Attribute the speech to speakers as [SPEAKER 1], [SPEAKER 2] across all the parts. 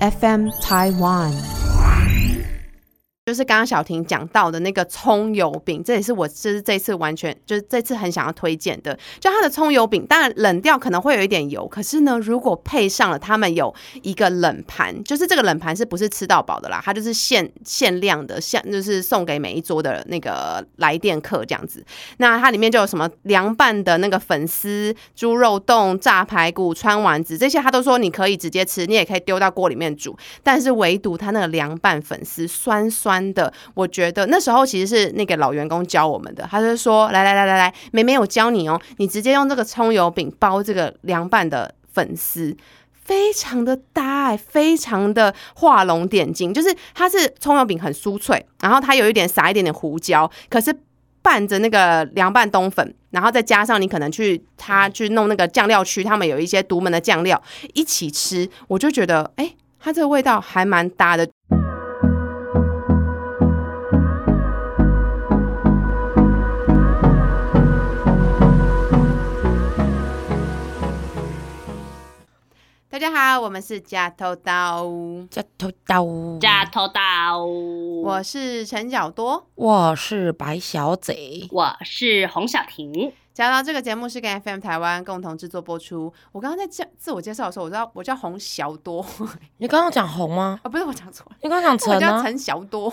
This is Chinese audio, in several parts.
[SPEAKER 1] FM Taiwan。就是刚刚小婷讲到的那个葱油饼，这也是我就是这次完全就是这次很想要推荐的。就它的葱油饼，当然冷掉可能会有一点油，可是呢，如果配上了他们有一个冷盘，就是这个冷盘是不是吃到饱的啦？它就是限限量的，限就是送给每一桌的那个来电客这样子。那它里面就有什么凉拌的那个粉丝、猪肉冻、炸排骨、川丸子这些，他都说你可以直接吃，你也可以丢到锅里面煮。但是唯独它那个凉拌粉丝酸酸。的，我觉得那时候其实是那个老员工教我们的，他就说：“来来来来来，妹妹，我教你哦，你直接用这个葱油饼包这个凉拌的粉丝，非常的搭，非常的画龙点睛。就是它是葱油饼很酥脆，然后它有一点撒一点点胡椒，可是拌着那个凉拌冬粉，然后再加上你可能去他去弄那个酱料区，他们有一些独门的酱料一起吃，我就觉得哎，它这个味道还蛮搭的。”大家好，我们是假头刀，
[SPEAKER 2] 假头刀，
[SPEAKER 3] 假头刀。
[SPEAKER 1] 我是陈小多，
[SPEAKER 2] 我是白小贼，
[SPEAKER 3] 我是洪小婷。
[SPEAKER 1] 假头这个节目是跟 FM 台湾共同制作播出。我刚刚在介自我介绍的时候，我知道我叫洪小多。
[SPEAKER 2] 你刚刚讲洪吗？
[SPEAKER 1] 啊，不是，我讲错了。
[SPEAKER 2] 你刚刚讲陈
[SPEAKER 1] 啊？陈小多。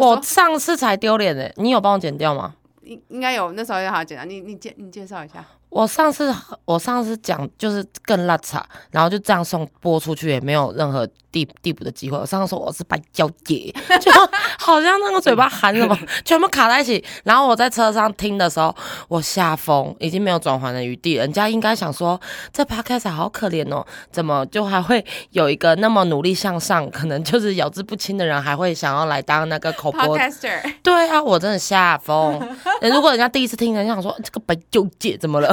[SPEAKER 2] 我上次才丢脸的，你有帮我剪掉吗？
[SPEAKER 1] 应应该有，那时候也好剪啊。你你介你介绍一下。
[SPEAKER 2] 我上次我上次讲就是更辣茶，然后就这样送播出去，也没有任何递递补的机会。我上次说我是白娇姐，就好像那个嘴巴含什么，全部卡在一起。然后我在车上听的时候，我下风，已经没有转圜的余地。人家应该想说，这 podcast 好可怜哦，怎么就还会有一个那么努力向上，可能就是咬字不清的人，还会想要来当那个口播？对啊，我真的下风。如果人家第一次听，人家想说这个白娇姐怎么了？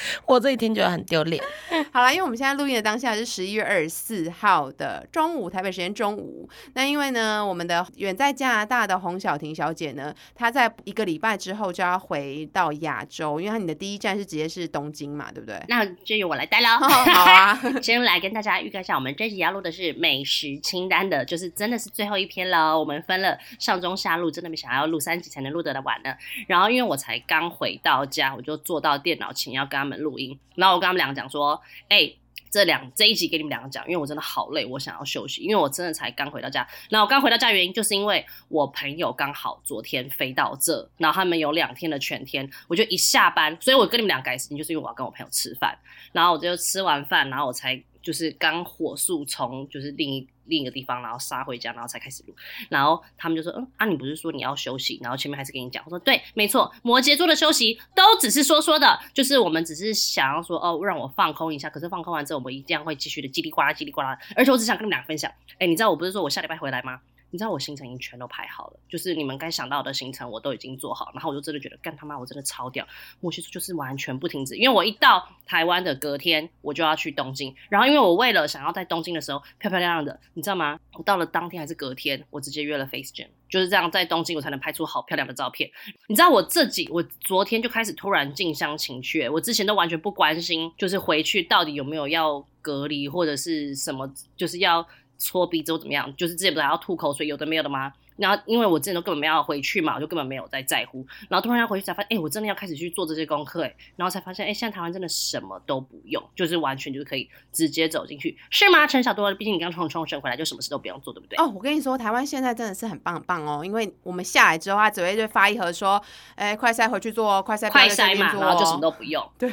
[SPEAKER 2] 我这一听觉得很丢脸。
[SPEAKER 1] 好了，因为我们现在录音的当下是十一月二十四号的中午，台北时间中午。那因为呢，我们的远在加拿大的洪小婷小姐呢，她在一个礼拜之后就要回到亚洲，因为她你的第一站是直接是东京嘛，对不对？
[SPEAKER 3] 那就由我来带喽。
[SPEAKER 1] 好啊，
[SPEAKER 3] 先来跟大家预告一下，我们这集要录的是美食清单的，就是真的是最后一篇了。我们分了上中下录，真的没想要录三集才能录得完呢。然后因为我才刚回到家，我就坐到电脑前要跟他们录音。然后我跟他们两个讲说，哎，这两这一集给你们两个讲，因为我真的好累，我想要休息，因为我真的才刚回到家。然后我刚回到家原因就是因为我朋友刚好昨天飞到这，然后他们有两天的全天，我就一下班，所以我跟你们俩改时间，就是因为我要跟我朋友吃饭。然后我就吃完饭，然后我才就是刚火速从就是另一。另一个地方，然后杀回家，然后才开始录。然后他们就说：“嗯啊，你不是说你要休息？”然后前面还是跟你讲，我说：“对，没错，摩羯座的休息都只是说说的，就是我们只是想要说哦，让我放空一下。可是放空完之后，我们一定会继续的叽里呱啦，叽里呱啦。而且我只想跟你们俩分享，哎，你知道我不是说我下礼拜回来吗？”你知道我行程已经全都排好了，就是你们该想到的行程我都已经做好，然后我就真的觉得干他妈我真的超屌，莫西就是完全不停止，因为我一到台湾的隔天我就要去东京，然后因为我为了想要在东京的时候漂漂亮亮的，你知道吗？我到了当天还是隔天，我直接约了 Face Jam，就是这样在东京我才能拍出好漂亮的照片。你知道我自己我昨天就开始突然近乡情怯，我之前都完全不关心，就是回去到底有没有要隔离或者是什么，就是要。搓鼻子或怎么样？就是之前不是还要吐口水，有的没有的吗？然后因为我之前都根本没有回去嘛，我就根本没有在在乎。然后突然要回去才发现，哎，我真的要开始去做这些功课，哎，然后才发现，哎，现在台湾真的什么都不用，就是完全就是可以直接走进去，是吗？陈小多，毕竟你刚从冲绳回来，就什么事都不用做，对不对？
[SPEAKER 1] 哦，我跟你说，台湾现在真的是很棒很棒哦，因为我们下来之后，他只会就发一盒说，哎，快塞回去做哦，快塞
[SPEAKER 3] 快塞嘛，然后就什么都不用，
[SPEAKER 1] 对。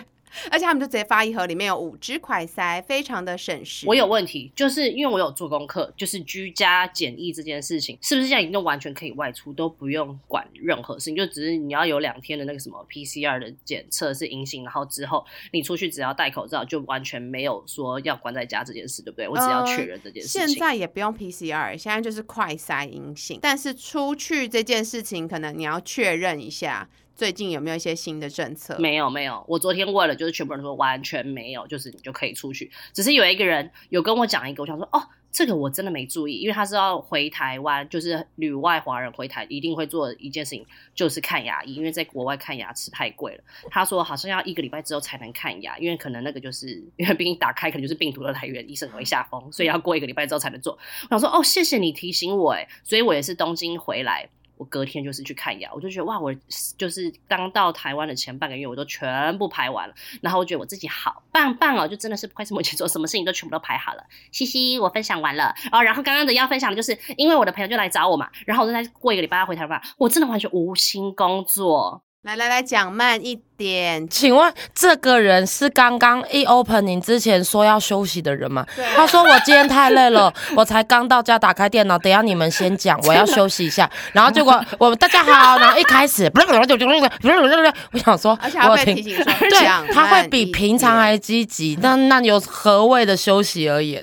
[SPEAKER 1] 而且他们就直接发一盒，里面有五支快塞，非常的省时。
[SPEAKER 3] 我有问题，就是因为我有做功课，就是居家检疫这件事情，是不是现在已经完全可以外出，都不用管任何事情，就只是你要有两天的那个什么 PCR 的检测是阴性，然后之后你出去只要戴口罩，就完全没有说要关在家这件事，对不对？我只要确认这件事
[SPEAKER 1] 情。现在也不用 PCR，现在就是快塞阴性，但是出去这件事情可能你要确认一下。最近有没有一些新的政策？
[SPEAKER 3] 没有没有，我昨天问了，就是全部人说完全没有，就是你就可以出去。只是有一个人有跟我讲一个，我想说哦，这个我真的没注意，因为他是要回台湾，就是旅外华人回台一定会做一件事情，就是看牙医，因为在国外看牙齿太贵了。他说好像要一个礼拜之后才能看牙，因为可能那个就是因为毕竟打开可能就是病毒的来源，医生会下风，所以要过一个礼拜之后才能做。我想说哦，谢谢你提醒我，哎，所以我也是东京回来。我隔天就是去看牙，我就觉得哇，我就是刚到台湾的前半个月，我都全部排完了，然后我觉得我自己好棒棒哦，就真的是不愧是摩羯座，什么事情都全部都排好了。嘻嘻，我分享完了哦，然后刚刚的要分享的就是，因为我的朋友就来找我嘛，然后我就在过一个礼拜要回台湾，我真的完全无心工作。
[SPEAKER 1] 来来来讲慢一点，
[SPEAKER 2] 请问这个人是刚刚一 opening 之前说要休息的人吗？他说我今天太累了，我才刚到家打开电脑，等下你们先讲，我要休息一下。然后结果 我们大家好，然后一开始，我想说，
[SPEAKER 1] 我听，对，
[SPEAKER 2] 他会比平常还积极，那那有何谓的休息而言？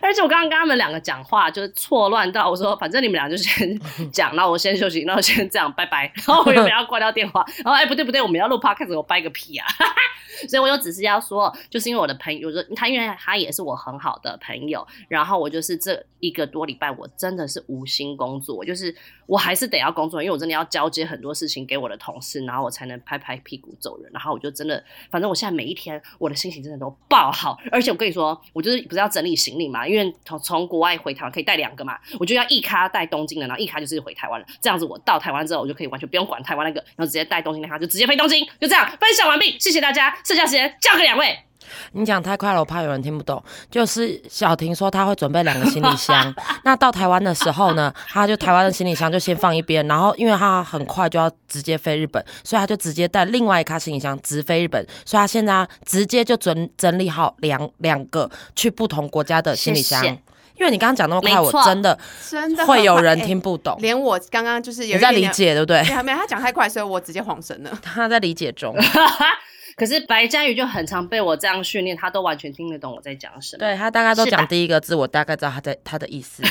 [SPEAKER 3] 而且我刚刚跟他们两个讲话就是错乱到，我说反正你们俩就先讲，那我先休息，那我先这样，拜拜。然后我也不要挂掉电话，然后哎不对不对，我们要录 podcast，我掰个屁啊！所以我又只是要说，就是因为我的朋友，说他因为他也是我很好的朋友，然后我就是这一个多礼拜，我真的是无心工作，就是我还是得要工作，因为我真的要交接很多事情给我的同事，然后我才能拍拍屁股走人。然后我就真的，反正我现在每一天我的心情真的都爆好，而且我跟你说，我就是不是要整理行李嘛，因为从从国外回台湾可以带两个嘛，我就要一卡带东京的，然后一卡就是回台湾了，这样子我到台湾之后，我就可以完全不用管台湾那个。然后直接带东京那卡就直接飞东京，就这样分享完毕，谢谢大家。剩下时间交给两位。
[SPEAKER 2] 你讲太快了，我怕有人听不懂。就是小婷说她会准备两个行李箱，那到台湾的时候呢，她就台湾的行李箱就先放一边，然后因为她很快就要直接飞日本，所以她就直接带另外一卡行李箱直飞日本。所以她现在直接就整整理好两两个去不同国家的行李箱。因为你刚刚讲那么快，我真的
[SPEAKER 1] 真的
[SPEAKER 2] 会有人听不懂，
[SPEAKER 1] 连我刚刚就是有
[SPEAKER 2] 在理解，对不对？
[SPEAKER 1] 没有，他讲太快，所以我直接晃神了。
[SPEAKER 2] 他在理解中，
[SPEAKER 3] 可是白嘉宇就很常被我这样训练，他都完全听得懂我在讲什么。
[SPEAKER 2] 对他大概都讲第一个字，我大概知道他在他的意思。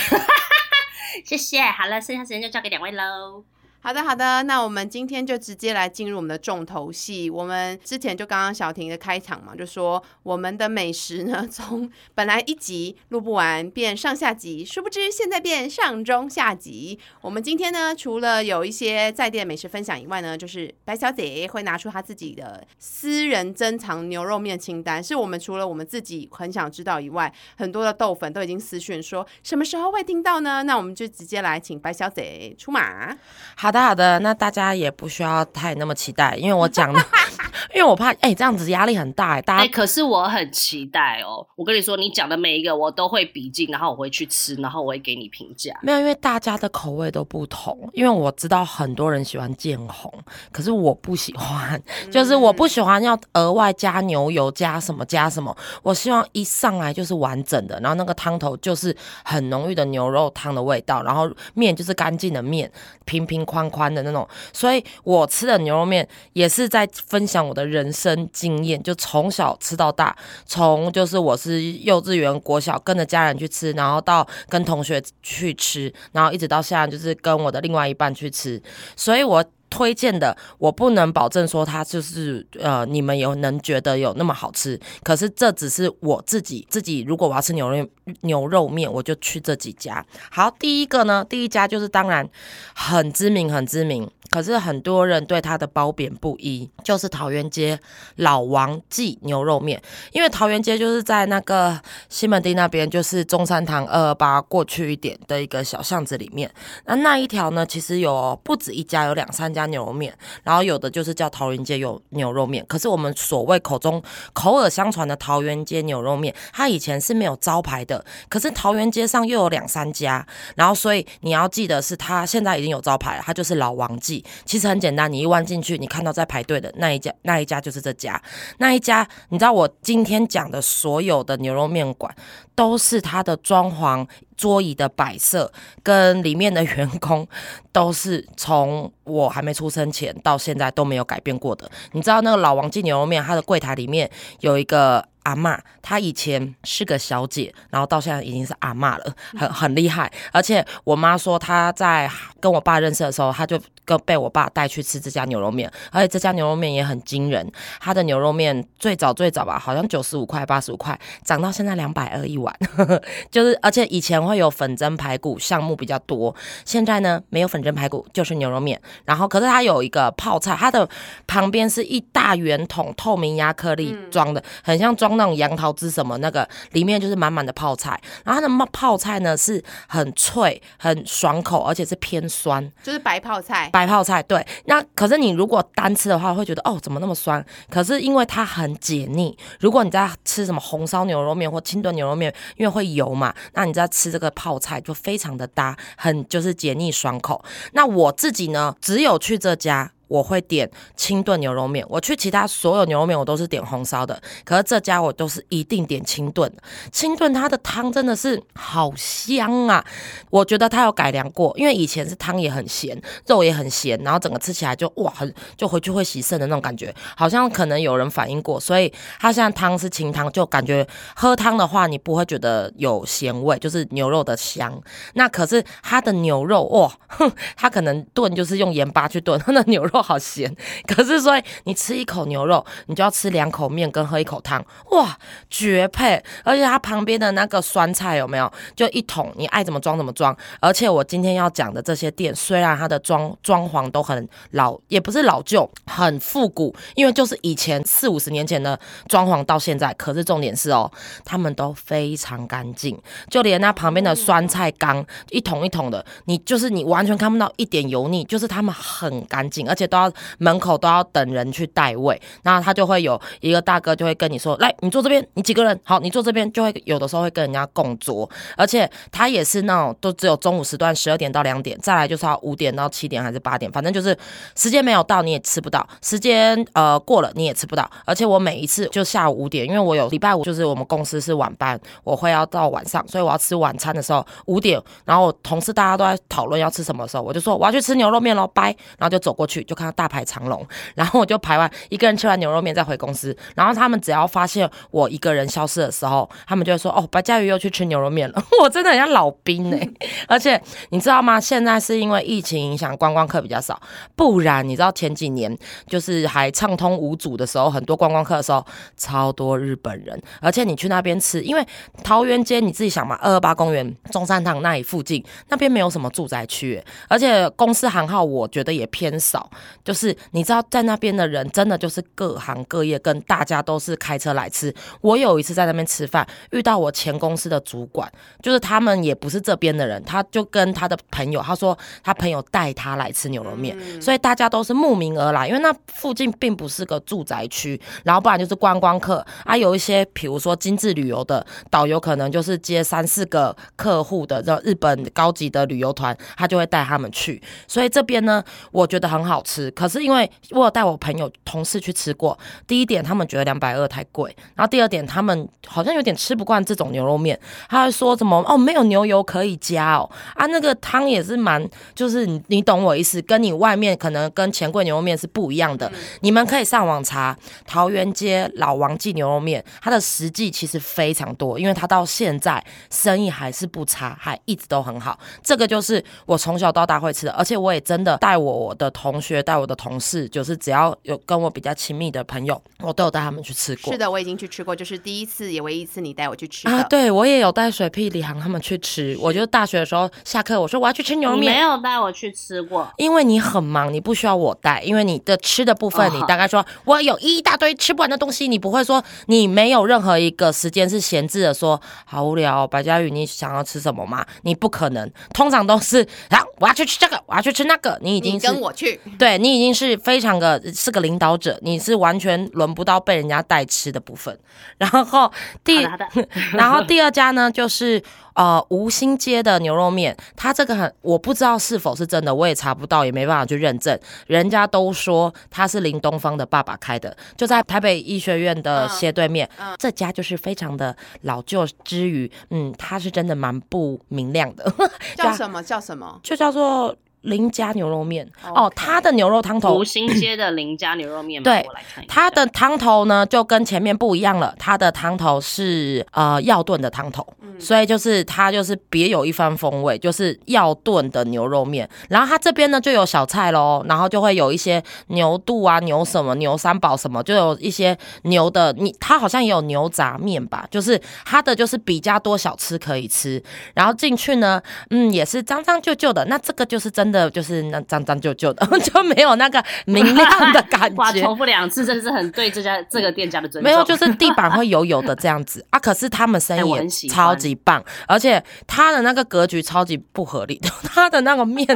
[SPEAKER 3] 谢谢，好了，剩下时间就交给两位喽。
[SPEAKER 1] 好的，好的，那我们今天就直接来进入我们的重头戏。我们之前就刚刚小婷的开场嘛，就说我们的美食呢，从本来一集录不完变上下集，殊不知现在变上中下集。我们今天呢，除了有一些在店美食分享以外呢，就是白小姐会拿出她自己的私人珍藏牛肉面清单，是我们除了我们自己很想知道以外，很多的豆粉都已经私讯说什么时候会听到呢？那我们就直接来请白小姐出马。
[SPEAKER 2] 好。好的，那大家也不需要太那么期待，因为我讲的，因为我怕哎，这样子压力很大哎。大家
[SPEAKER 3] 可是我很期待哦。我跟你说，你讲的每一个我都会笔记，然后我会去吃，然后我会给你评价。
[SPEAKER 2] 没有，因为大家的口味都不同。因为我知道很多人喜欢见红，可是我不喜欢，就是我不喜欢要额外加牛油，加什么加什么。我希望一上来就是完整的，然后那个汤头就是很浓郁的牛肉汤的味道，然后面就是干净的面，平平宽。宽的那种，所以我吃的牛肉面也是在分享我的人生经验，就从小吃到大，从就是我是幼稚园、国小跟着家人去吃，然后到跟同学去吃，然后一直到现在就是跟我的另外一半去吃，所以我。推荐的我不能保证说它就是呃你们有能觉得有那么好吃，可是这只是我自己自己如果我要吃牛肉牛肉面，我就去这几家。好，第一个呢，第一家就是当然很知名很知名。可是很多人对它的褒贬不一，就是桃园街老王记牛肉面，因为桃园街就是在那个西门町那边，就是中山堂二二八过去一点的一个小巷子里面。那那一条呢，其实有不止一家，有两三家牛肉面，然后有的就是叫桃园街有牛肉面。可是我们所谓口中口耳相传的桃园街牛肉面，它以前是没有招牌的，可是桃园街上又有两三家，然后所以你要记得是它现在已经有招牌了，它就是老王记。其实很简单，你一弯进去，你看到在排队的那一家，那一家就是这家，那一家，你知道我今天讲的所有的牛肉面馆，都是它的装潢、桌椅的摆设跟里面的员工，都是从我还没出生前到现在都没有改变过的。你知道那个老王记牛肉面，它的柜台里面有一个。阿妈，她以前是个小姐，然后到现在已经是阿妈了，很很厉害。而且我妈说，她在跟我爸认识的时候，她就跟被我爸带去吃这家牛肉面，而且这家牛肉面也很惊人，它的牛肉面最早最早吧，好像九十五块、八十五块，涨到现在两百二一碗，就是而且以前会有粉蒸排骨项目比较多，现在呢没有粉蒸排骨，就是牛肉面，然后可是它有一个泡菜，它的旁边是一大圆桶透明亚克力装的，很像装那种杨桃汁什么那个，里面就是满满的泡菜，然后它的泡泡菜呢是很脆、很爽口，而且是偏酸。
[SPEAKER 1] 就是白泡菜，
[SPEAKER 2] 白泡菜，对。那可是你如果单吃的话，会觉得哦，怎么那么酸？可是因为它很解腻。如果你在吃什么红烧牛肉面或清炖牛肉面，因为会油嘛，那你在吃这个泡菜就非常的搭，很就是解腻爽口。那我自己呢，只有去这家。我会点清炖牛肉面，我去其他所有牛肉面我都是点红烧的，可是这家我都是一定点清炖。清炖它的汤真的是好香啊！我觉得它有改良过，因为以前是汤也很咸，肉也很咸，然后整个吃起来就哇，很就回去会洗肾的那种感觉，好像可能有人反映过，所以它现在汤是清汤，就感觉喝汤的话你不会觉得有咸味，就是牛肉的香。那可是它的牛肉哇，哼，它可能炖就是用盐巴去炖，它的牛肉。好咸，可是所以你吃一口牛肉，你就要吃两口面跟喝一口汤，哇，绝配！而且它旁边的那个酸菜有没有？就一桶，你爱怎么装怎么装。而且我今天要讲的这些店，虽然它的装装潢都很老，也不是老旧，很复古，因为就是以前四五十年前的装潢到现在。可是重点是哦，他们都非常干净，就连那旁边的酸菜缸一桶一桶的，你就是你完全看不到一点油腻，就是他们很干净，而且。都要门口都要等人去代位，然后他就会有一个大哥就会跟你说：“来，你坐这边，你几个人？好，你坐这边。”就会有的时候会跟人家共桌，而且他也是那种都只有中午时段十二点到两点，再来就是要五点到七点还是八点，反正就是时间没有到你也吃不到，时间呃过了你也吃不到。而且我每一次就下午五点，因为我有礼拜五就是我们公司是晚班，我会要到晚上，所以我要吃晚餐的时候五点，然后同事大家都在讨论要吃什么时候，我就说我要去吃牛肉面喽，拜，然后就走过去就。看到大排长龙，然后我就排完一个人吃完牛肉面再回公司。然后他们只要发现我一个人消失的时候，他们就会说：“哦，白嘉瑜又去吃牛肉面了。”我真的很像老兵哎！而且你知道吗？现在是因为疫情影响，观光客比较少。不然你知道前几年就是还畅通无阻的时候，很多观光客的时候，超多日本人。而且你去那边吃，因为桃园街你自己想嘛，二二八公园、中山堂那里附近那边没有什么住宅区，而且公司行号我觉得也偏少。就是你知道，在那边的人真的就是各行各业，跟大家都是开车来吃。我有一次在那边吃饭，遇到我前公司的主管，就是他们也不是这边的人，他就跟他的朋友，他说他朋友带他来吃牛肉面，所以大家都是慕名而来，因为那附近并不是个住宅区，然后不然就是观光客啊，有一些比如说精致旅游的导游，可能就是接三四个客户的这日本高级的旅游团，他就会带他们去，所以这边呢，我觉得很好吃。可是因为我有带我朋友同事去吃过，第一点他们觉得两百二太贵，然后第二点他们好像有点吃不惯这种牛肉面，他还说什么哦没有牛油可以加哦啊那个汤也是蛮就是你你懂我意思，跟你外面可能跟钱柜牛肉面是不一样的。你们可以上网查桃园街老王记牛肉面，它的实际其实非常多，因为它到现在生意还是不差，还一直都很好。这个就是我从小到大会吃的，而且我也真的带我我的同学带我。的同事就是只要有跟我比较亲密的朋友，我都有带他们去吃过。
[SPEAKER 1] 是的，我已经去吃过，就是第一次也唯一一次你带我去吃啊。
[SPEAKER 2] 对，我也有带水屁李航他们去吃。我就大学的时候下课，我说我要去吃牛肉面，
[SPEAKER 3] 没有带我去吃过，
[SPEAKER 2] 因为你很忙，你不需要我带。因为你的吃的部分，你大概说我有一大堆吃不完的东西，你不会说你没有任何一个时间是闲置的，说好无聊。白嘉宇，你想要吃什么吗？你不可能，通常都是啊，我要去吃这个，我要去吃那个。你已经
[SPEAKER 1] 跟我去，
[SPEAKER 2] 对你。已经是非常的是个领导者，你是完全轮不到被人家带吃的部分。然后第，然后第二家呢，就是呃吴兴街的牛肉面，它这个很我不知道是否是真的，我也查不到，也没办法去认证。人家都说他是林东方的爸爸开的，就在台北医学院的斜对面。这家就是非常的老旧之余，嗯，它是真的蛮不明亮的。
[SPEAKER 1] 叫什么？叫什么？
[SPEAKER 2] 就叫做。林家牛肉面哦，它的牛肉汤头
[SPEAKER 3] 福兴街的林家牛肉面，
[SPEAKER 2] 对。它的汤头呢，就跟前面不一样了。它的汤头是呃药炖的汤头，所以就是它就是别有一番风味，就是药炖的牛肉面。然后它这边呢就有小菜喽，然后就会有一些牛肚啊、牛什么、牛三宝什么，就有一些牛的，你它好像也有牛杂面吧，就是它的就是比较多小吃可以吃。然后进去呢，嗯，也是脏脏旧旧的。那这个就是真的就是那脏脏旧旧的，就没有那个明亮的感
[SPEAKER 3] 哇，
[SPEAKER 2] 觉。
[SPEAKER 3] 重复两次，真的是很对这家这个店家的尊重。
[SPEAKER 2] 没有，就是地板会油油的这样子啊。可是他们生
[SPEAKER 3] 哎
[SPEAKER 2] 意超级棒，而且他的那个格局超级不合理的，他的那个面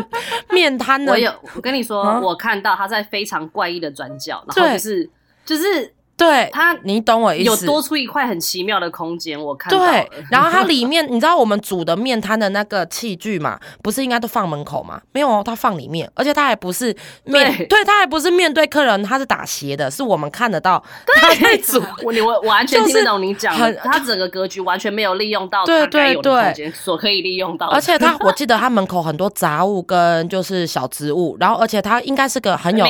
[SPEAKER 2] 面摊的
[SPEAKER 3] 我有，我跟你说，
[SPEAKER 2] 啊
[SPEAKER 3] 我看到他在非常怪异的转角，然后就是就是
[SPEAKER 2] 对，
[SPEAKER 3] 它
[SPEAKER 2] 你懂我意思。
[SPEAKER 3] 有多出一块很奇妙的空间，我看到
[SPEAKER 2] 对。，然后它里面，你知道我们煮的面摊的那个器具嘛，不是应该都放门口吗？没有哦，它放里面，而且它还不是面
[SPEAKER 3] 对
[SPEAKER 2] 对，它还不是面对客人，它是打斜的，是我们看得到它在煮。
[SPEAKER 3] 我你我完全
[SPEAKER 2] 就是
[SPEAKER 3] 听得懂你讲的
[SPEAKER 2] 很，
[SPEAKER 3] 他整个格局完全没有利用到
[SPEAKER 2] 对
[SPEAKER 3] 他该有的
[SPEAKER 2] 对对
[SPEAKER 3] 空间所可以利用到，
[SPEAKER 2] 而且它，我记得它门口很多杂物跟就是小植物，然后而且它应该是个很有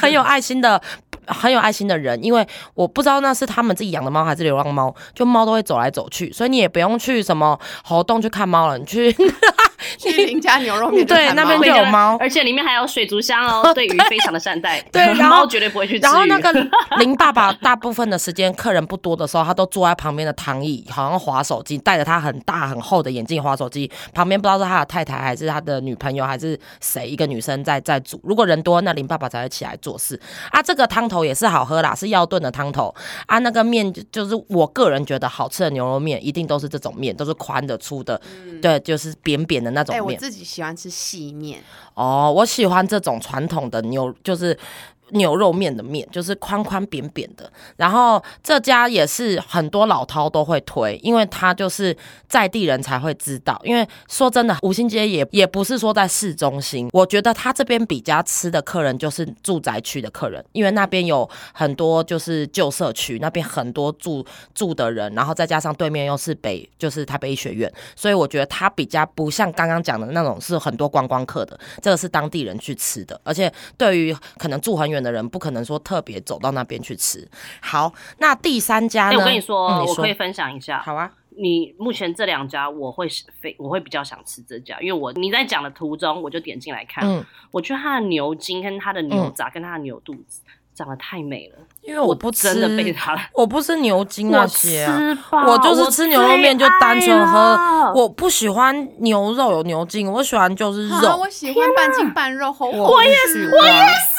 [SPEAKER 2] 很有爱心的。很有爱心的人，因为我不知道那是他们自己养的猫还是流浪猫，就猫都会走来走去，所以你也不用去什么活动去看猫了，你去
[SPEAKER 1] 去林家牛肉面
[SPEAKER 2] 对那边就有猫
[SPEAKER 3] 而且里面还有水族箱哦，对鱼非常的善待，
[SPEAKER 2] 对然后
[SPEAKER 3] 猫绝对不会去吃鱼。
[SPEAKER 2] 然后那个林爸爸大部分的时间客人不多的时候，他都坐在旁边的躺椅，好像划手机，戴着他很大很厚的眼镜划手机。旁边不知道是他的太太还是他的女朋友还是谁，一个女生在在煮。如果人多，那林爸爸才会起来做事啊。这个汤头也是好喝啦，是要炖的汤头啊。那个面就就是我个人觉得好吃的牛肉面，一定都是这种面，都是宽的粗的，对，就是扁扁的那种面。
[SPEAKER 1] 自己喜欢吃细面，
[SPEAKER 2] 哦，我喜欢这种传统的牛，就是牛肉面的面，就是宽宽扁扁的。然后这家也是很多老饕都会推，因为它就是在地人才会知道。因为说真的，五星街也也不是说在市中心，我觉得他这边比较吃的客人就是住宅区的客人，因为那边有很多就是旧社区，那边很多住住的人，然后再加上对面又是北就是台北医学院，所以我觉得它比较不像刚刚讲的那种是很多观光客的，这个是当地人去吃的，而且对于可能住很远的人，不可能说特别走到那边去吃。好，那第三家
[SPEAKER 3] 哎、
[SPEAKER 2] 呢？
[SPEAKER 3] 我跟你说，
[SPEAKER 2] 嗯
[SPEAKER 3] 我可以分享一下。
[SPEAKER 2] 好啊，
[SPEAKER 3] 你目前这两家，我会是非我会比较想吃这家，因为我你在讲的途中，我就点进来看，
[SPEAKER 2] 嗯，
[SPEAKER 3] 我觉得它的牛筋跟它的牛杂跟它的牛肚子长得太美了，
[SPEAKER 2] 因为我不吃，
[SPEAKER 3] 真的被它
[SPEAKER 2] 我不吃牛筋那
[SPEAKER 3] 我
[SPEAKER 2] 些、我就是吃牛肉面，就单纯喝。
[SPEAKER 3] 了
[SPEAKER 2] 我不喜欢牛肉有牛筋，我喜欢就是
[SPEAKER 1] 啊，
[SPEAKER 2] 肉。
[SPEAKER 1] 我喜欢半筋半肉，好
[SPEAKER 2] 我
[SPEAKER 1] 我也是，我也是。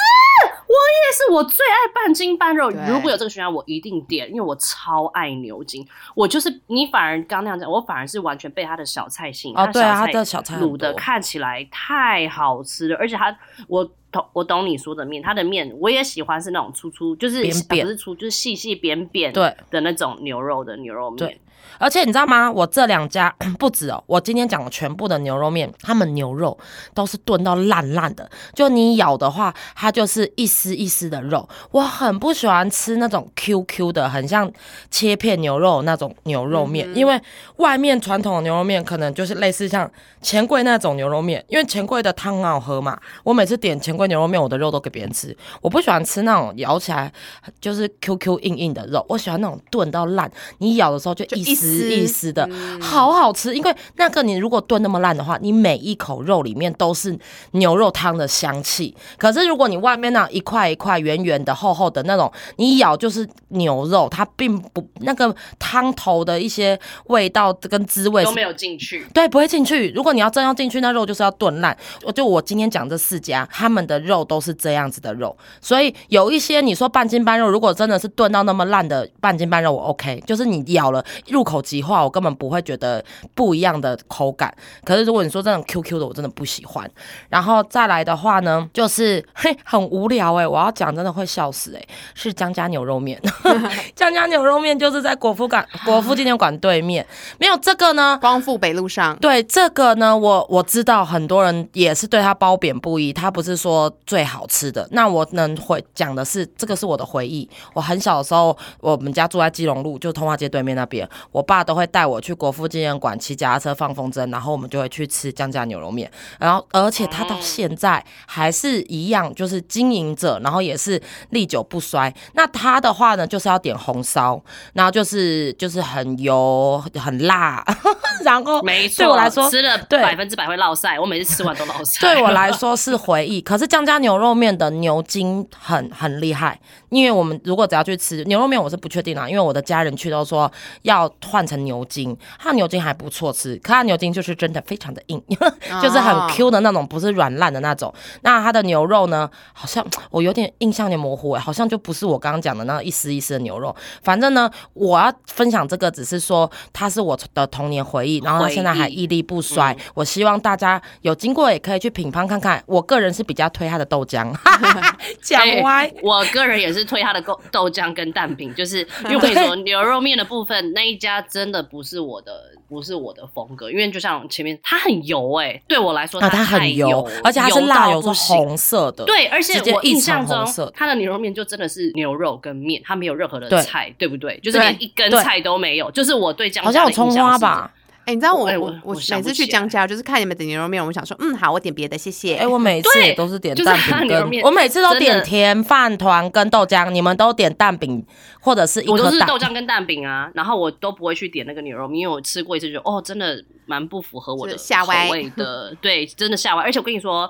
[SPEAKER 3] 这是我最爱半筋半肉。如果有这个选项，我一定点，因为我超爱牛筋。我就是你反而刚那样讲，我反而是完全被他的小菜吸引。
[SPEAKER 2] 哦对啊
[SPEAKER 3] 它
[SPEAKER 2] 它的小菜
[SPEAKER 3] 卤的看起来太好吃了，而且他我懂我懂你说的面，它的面我也喜欢是那种粗粗，就是
[SPEAKER 2] 扁
[SPEAKER 3] 是粗，就是细细扁扁
[SPEAKER 2] 对
[SPEAKER 3] 的那种牛肉的牛肉面
[SPEAKER 2] 对。而且你知道吗？我这两家 不止哦，我今天讲的全部的牛肉面，他们牛肉都是炖到烂烂的，就你咬的话，它就是一丝一丝的肉。我很不喜欢吃那种 QQ 的，很像切片牛肉那种牛肉面，因为外面传统的牛肉面可能就是类似像钱柜那种牛肉面，因为钱柜的汤很好喝嘛。我每次点钱柜牛肉面，我的肉都给别人吃，我不喜欢吃那种咬起来就是 QQ 硬硬的肉，我喜欢那种炖到烂，你咬的时候就
[SPEAKER 1] 就
[SPEAKER 2] 一丝
[SPEAKER 1] 一丝
[SPEAKER 2] 的，
[SPEAKER 1] 嗯
[SPEAKER 2] 好好吃。因为那个你如果炖那么烂的话，你每一口肉里面都是牛肉汤的香气。可是如果你外面那一块一块圆圆的、厚厚的那种，你一咬就是牛肉，它并不那个汤头的一些味道跟滋味
[SPEAKER 3] 都没有进去，
[SPEAKER 2] 对，不会进去。如果你要真要进去，那肉就是要炖烂。我就我今天讲这四家，他们的肉都是这样子的肉，所以有一些你说半斤半肉，如果真的是炖到那么烂的半斤半肉，我 OK，就是你咬了入口即化，我根本不会觉得不一样的口感。可是如果你说这种 QQ 的，我真的不喜欢。然后再来的话呢，就是嘿很无聊哎、我要讲真的会笑死哎、是江家牛肉面，江家牛肉面就是在国父馆国父纪念馆对面，没有这个呢。
[SPEAKER 1] 光复北路上，
[SPEAKER 2] 对这个呢，我我知道很多人也是对他褒贬不一，他不是说最好吃的。那我能回讲的是，这个是我的回忆。我很小的时候，我们家住在基隆路，就通化街对面那边。我爸都会带我去国父纪念馆骑脚踏车放风筝，然后我们就会去吃姜家牛肉面。然后，而且他到现在还是一样，就是经营者，然后也是历久不衰。那他的话呢，就是要点红烧，然后就是就是很油很辣，然后
[SPEAKER 3] 没错，
[SPEAKER 2] 对我来说
[SPEAKER 3] 吃了
[SPEAKER 2] 对
[SPEAKER 3] 百分之百会落晒，我每次吃完都落晒。
[SPEAKER 2] 对我来说是回忆。可是酱家牛肉面的牛筋很很厉害，因为我们如果只要去吃牛肉面，我是不确定啊，因为我的家人去都说要换成牛筋，它牛筋还不错吃，可它牛筋就是真的非常的硬，就是很
[SPEAKER 1] 哦
[SPEAKER 2] Q 的那种，不是软烂的那种。那它的牛肉呢，好像我有点印象有点模糊哎、好像就不是我刚刚讲的那一丝一丝的牛肉。反正呢，我要分享这个，只是说它是我的童年回忆，然后它现在还屹立不衰。我希望大家有经过也可以去品尝看看。我个人是比较推它的豆浆，讲
[SPEAKER 3] 哎
[SPEAKER 2] 歪。
[SPEAKER 3] 我个人也是推他的豆豆浆跟蛋饼，就是因为我跟你说，牛肉面的部分那一家真的不是我的，不是我的风格，因为就像前面它很油哎、对我来说
[SPEAKER 2] 啊，它
[SPEAKER 3] 太
[SPEAKER 2] 很油，而且它是
[SPEAKER 3] 油
[SPEAKER 2] 辣油是红色的。
[SPEAKER 3] 对，而且我印象中，它的牛肉面就真的是牛肉跟面，它没有任何的菜，对不对？就是
[SPEAKER 1] 对
[SPEAKER 3] 连一根菜都没有。就是我对姜
[SPEAKER 2] 好像有葱花吧？？
[SPEAKER 1] 哎、你知道我
[SPEAKER 3] 哎
[SPEAKER 1] 我
[SPEAKER 3] 我我
[SPEAKER 1] 每次去江家，就是看你们点牛肉面，我想说，嗯，好，我点别的，谢谢。
[SPEAKER 2] 哎、我每次也都是点
[SPEAKER 3] 就是
[SPEAKER 2] 蛋饼我每次都点甜饭团跟豆浆，你们都点蛋饼或者是一
[SPEAKER 3] 我都是。豆浆跟蛋饼啊，然后我都不会去点那个牛肉面，因为我吃过一次，觉得哦，真的蛮不符合我的口味的，对，真的下歪。而且我跟你说，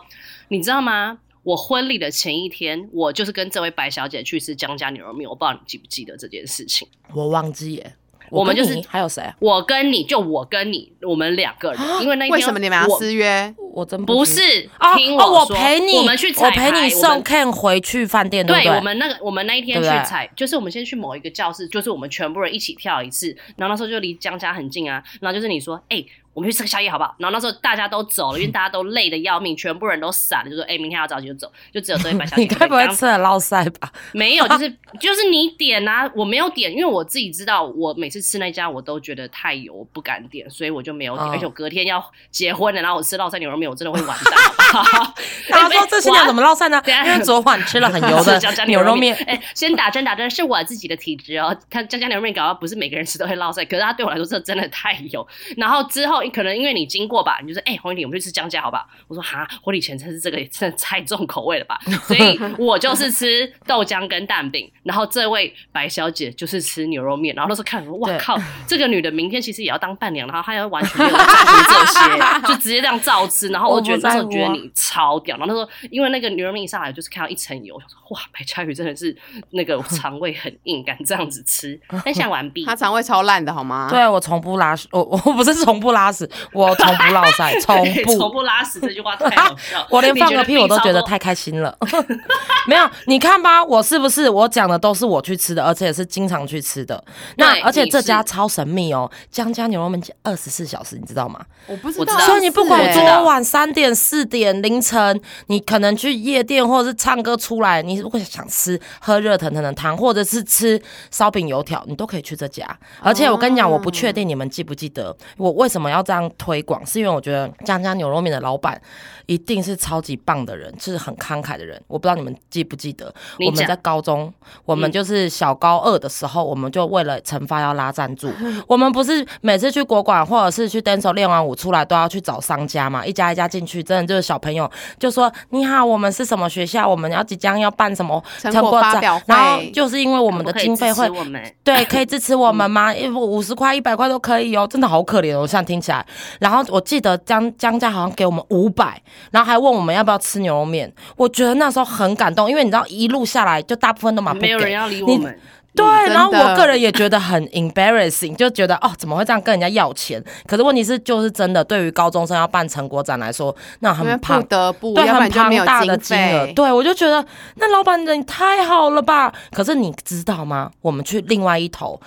[SPEAKER 3] 你知道吗？我婚礼的前一天，我就是跟这位白小姐去吃江家牛肉面，我不知道你记不记得这件事情。
[SPEAKER 2] 我忘记耶。
[SPEAKER 3] 我们就是
[SPEAKER 2] 还有谁啊？
[SPEAKER 3] 我跟你就我跟你，我们两个人，因为那一天
[SPEAKER 1] 为什么你们要
[SPEAKER 3] 我
[SPEAKER 1] 私约？
[SPEAKER 2] 我真
[SPEAKER 3] 不是
[SPEAKER 2] 哦
[SPEAKER 3] 听
[SPEAKER 2] 哦，我
[SPEAKER 3] 说
[SPEAKER 2] 陪你，
[SPEAKER 3] 我们去彩
[SPEAKER 2] 我陪你
[SPEAKER 3] 排
[SPEAKER 2] 送 Ken 回去饭店，不对？
[SPEAKER 3] 对我们那个，我们那一天去采，就是我们先去某一个教室，就是我们全部人一起跳一次，然后那时候就离江家很近啊，然后就是你说，哎、我们去吃个宵夜好不好？然后那时候大家都走了，因为大家都累得要命，全部人都散了，就说，哎、明天要早起就走，就只有这位白小姐
[SPEAKER 2] 你该不会吃了落腮吧？
[SPEAKER 3] 没有，就是 就是你点啊，我没有点，因为我自己知道，我每次吃那家我都觉得太油，我不敢点，所以我就没有点，
[SPEAKER 2] 哦
[SPEAKER 3] 而且我隔天要结婚了，然后我吃烙菜牛肉面，我真的会完蛋，好不好？
[SPEAKER 2] 然后说这新娘怎么落腮呢？因为昨晚吃了很油的牛肉面。
[SPEAKER 3] 哎、先打针打针，是我自己的体质哦。他江家牛肉面搞到不是每个人吃都会落腮，可是他对我来说这真的太油。然后之后可能因为你经过吧，你就说哎，黄丽，我们去吃江家好不好？我说哈，婚礼前真是这个也真的太重口味了吧。所以 我就是吃豆浆跟蛋饼，然后这位白小姐就是吃牛肉面。然后那时候看，哇
[SPEAKER 2] 对
[SPEAKER 3] 靠，这个女的明天其实也要当伴娘，然后她要完全没有 在乎这些，就直接这样照吃。然后我觉得那时候觉得你超屌。然后那时候因为那个牛肉面一上来，就是看到一层油，我想说哇，白嘉宇真的是那个 肠胃很硬，敢这样子吃。分享完毕。
[SPEAKER 1] 她肠胃超烂的好吗？
[SPEAKER 2] 对我从不拉屎，我我不是从不拉屎，我从不落腮，从不
[SPEAKER 3] 从不拉屎这句话太好笑，
[SPEAKER 2] 我连放个屁我都觉得太开心了。没有，你看吧，我是不是我讲的都是我去吃的，而且也是经常去吃的。那而且这家超神秘哦，江家牛肉面二十四小时，你知道吗？
[SPEAKER 1] 我不知道。
[SPEAKER 2] 所以你不管
[SPEAKER 1] 是欸
[SPEAKER 2] 多晚三点、四点、凌晨，你可能去夜店或者是唱歌出来，你如果想吃喝热腾腾的汤，或者是吃烧饼油条，你都可以去这家。而且我跟你讲，我不确定你们记不记得我为什么要这样推广，是因为我觉得江家牛肉面的老板一定是超级棒的人，是很慷慨的人。我不知道你们记不记得，我们在高中，我们
[SPEAKER 3] 嗯
[SPEAKER 2] 就是小高二的时候，我们就为了惩罚要拉赞助，我们不是每次去国馆或者是去 dance 练完舞出来都要去找商家嘛，一家一家进去，真的就是小朋友就说你好，我们是什么学校，我们要即将要办什么
[SPEAKER 1] 成果
[SPEAKER 2] 展然后就是因为我们的经费会对，可以支持我们吗？一五十块、一百块都可以哦，真的好可怜哦，我现在听起来。然后我记得江江家好像给我们五百，然后还问我们要不要吃牛肉面。我觉得那时候很感动，因为你知道一路下来就大部分都嘛。
[SPEAKER 3] 没有人要理我们。
[SPEAKER 2] 对，
[SPEAKER 1] 嗯
[SPEAKER 2] 然后我个人也觉得很 embarrassing，就觉得哦，怎么会这样跟人家要钱？可是问题是，就是真的，对于高中生要办成果展来说，那
[SPEAKER 1] 因为不得不，
[SPEAKER 2] 对，很庞大的金额。
[SPEAKER 1] 费。
[SPEAKER 2] 对，我就觉得那老板人太好了吧？可是你知道吗？我们去另外一头。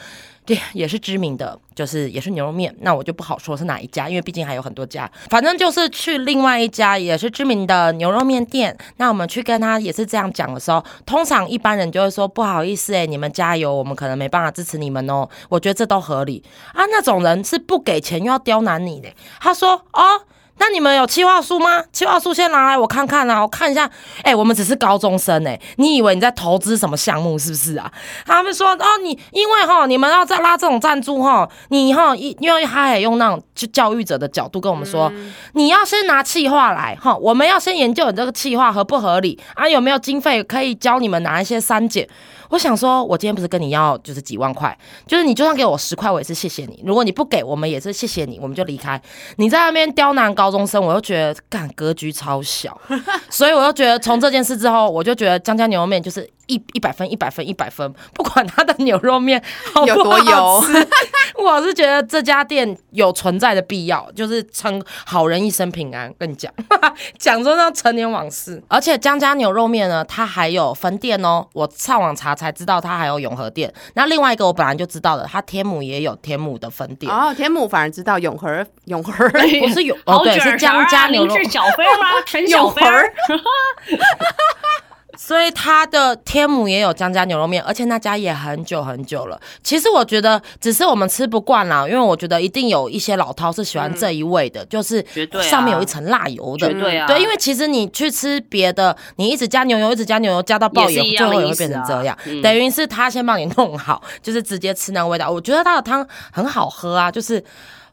[SPEAKER 2] 对，也是知名的，就是也是牛肉面，那我就不好说是哪一家，因为毕竟还有很多家。反正就是去另外一家也是知名的牛肉面店，那我们去跟他也是这样讲的时候，通常一般人就会说不好意思哎、你们加油，我们可能没办法支持你们哦。我觉得这都合理啊。那种人是不给钱又要刁难你的，他说哦。那你们有企划书吗？企划书先拿来我看看啊，我看一下。哎、我们只是高中生哎、你以为你在投资什么项目是不是啊？他们说哦，你因为哈，你们要再拉这种赞助哈，你哈，因因为他也用那种就教育者的角度跟我们说，你要先拿企划来哈，我们要先研究你这个企划合不合理啊，有没有经费可以教你们拿一些删减。我想说，我今天不是跟你要就是几万块，就是你就算给我十块，我也是谢谢你。如果你不给我们，也是谢谢你，我们就离开。你在那边刁难高中生，我又觉得干格局超小，所以我又觉得从这件事之后，我就觉得江家牛肉面就是一一百分，一百分，一百分，不管他的牛肉面
[SPEAKER 1] 有多油
[SPEAKER 2] 我是觉得这家店有存在的必要，就是称好人一生平安。跟你讲，讲说那陈年往事，而且江家牛肉面呢，它还有分店哦。我上网查才知道它还有永和店。那另外一个我本来就知道的，它天母也有天母的分店。
[SPEAKER 1] 哦，天母反而知道永和，永和
[SPEAKER 2] 不是永哦，对，是江家牛肉
[SPEAKER 3] 您是小飞吗？陈小飞儿，
[SPEAKER 2] 所以他的天母也有江家牛肉面，而且那家也很久很久了。其实我觉得只是我们吃不惯啦，因为我觉得一定有一些老饕是喜欢这一味的，就是上面有一层辣油的。
[SPEAKER 3] 对啊，
[SPEAKER 2] 对，因为其实你去吃别的，你一直加牛油，一直加牛油，加到爆油，最后也会变成这样。
[SPEAKER 3] 嗯
[SPEAKER 2] 等于是他先帮你弄好，就是直接吃那个味道。我觉得他的汤很好喝啊，就是。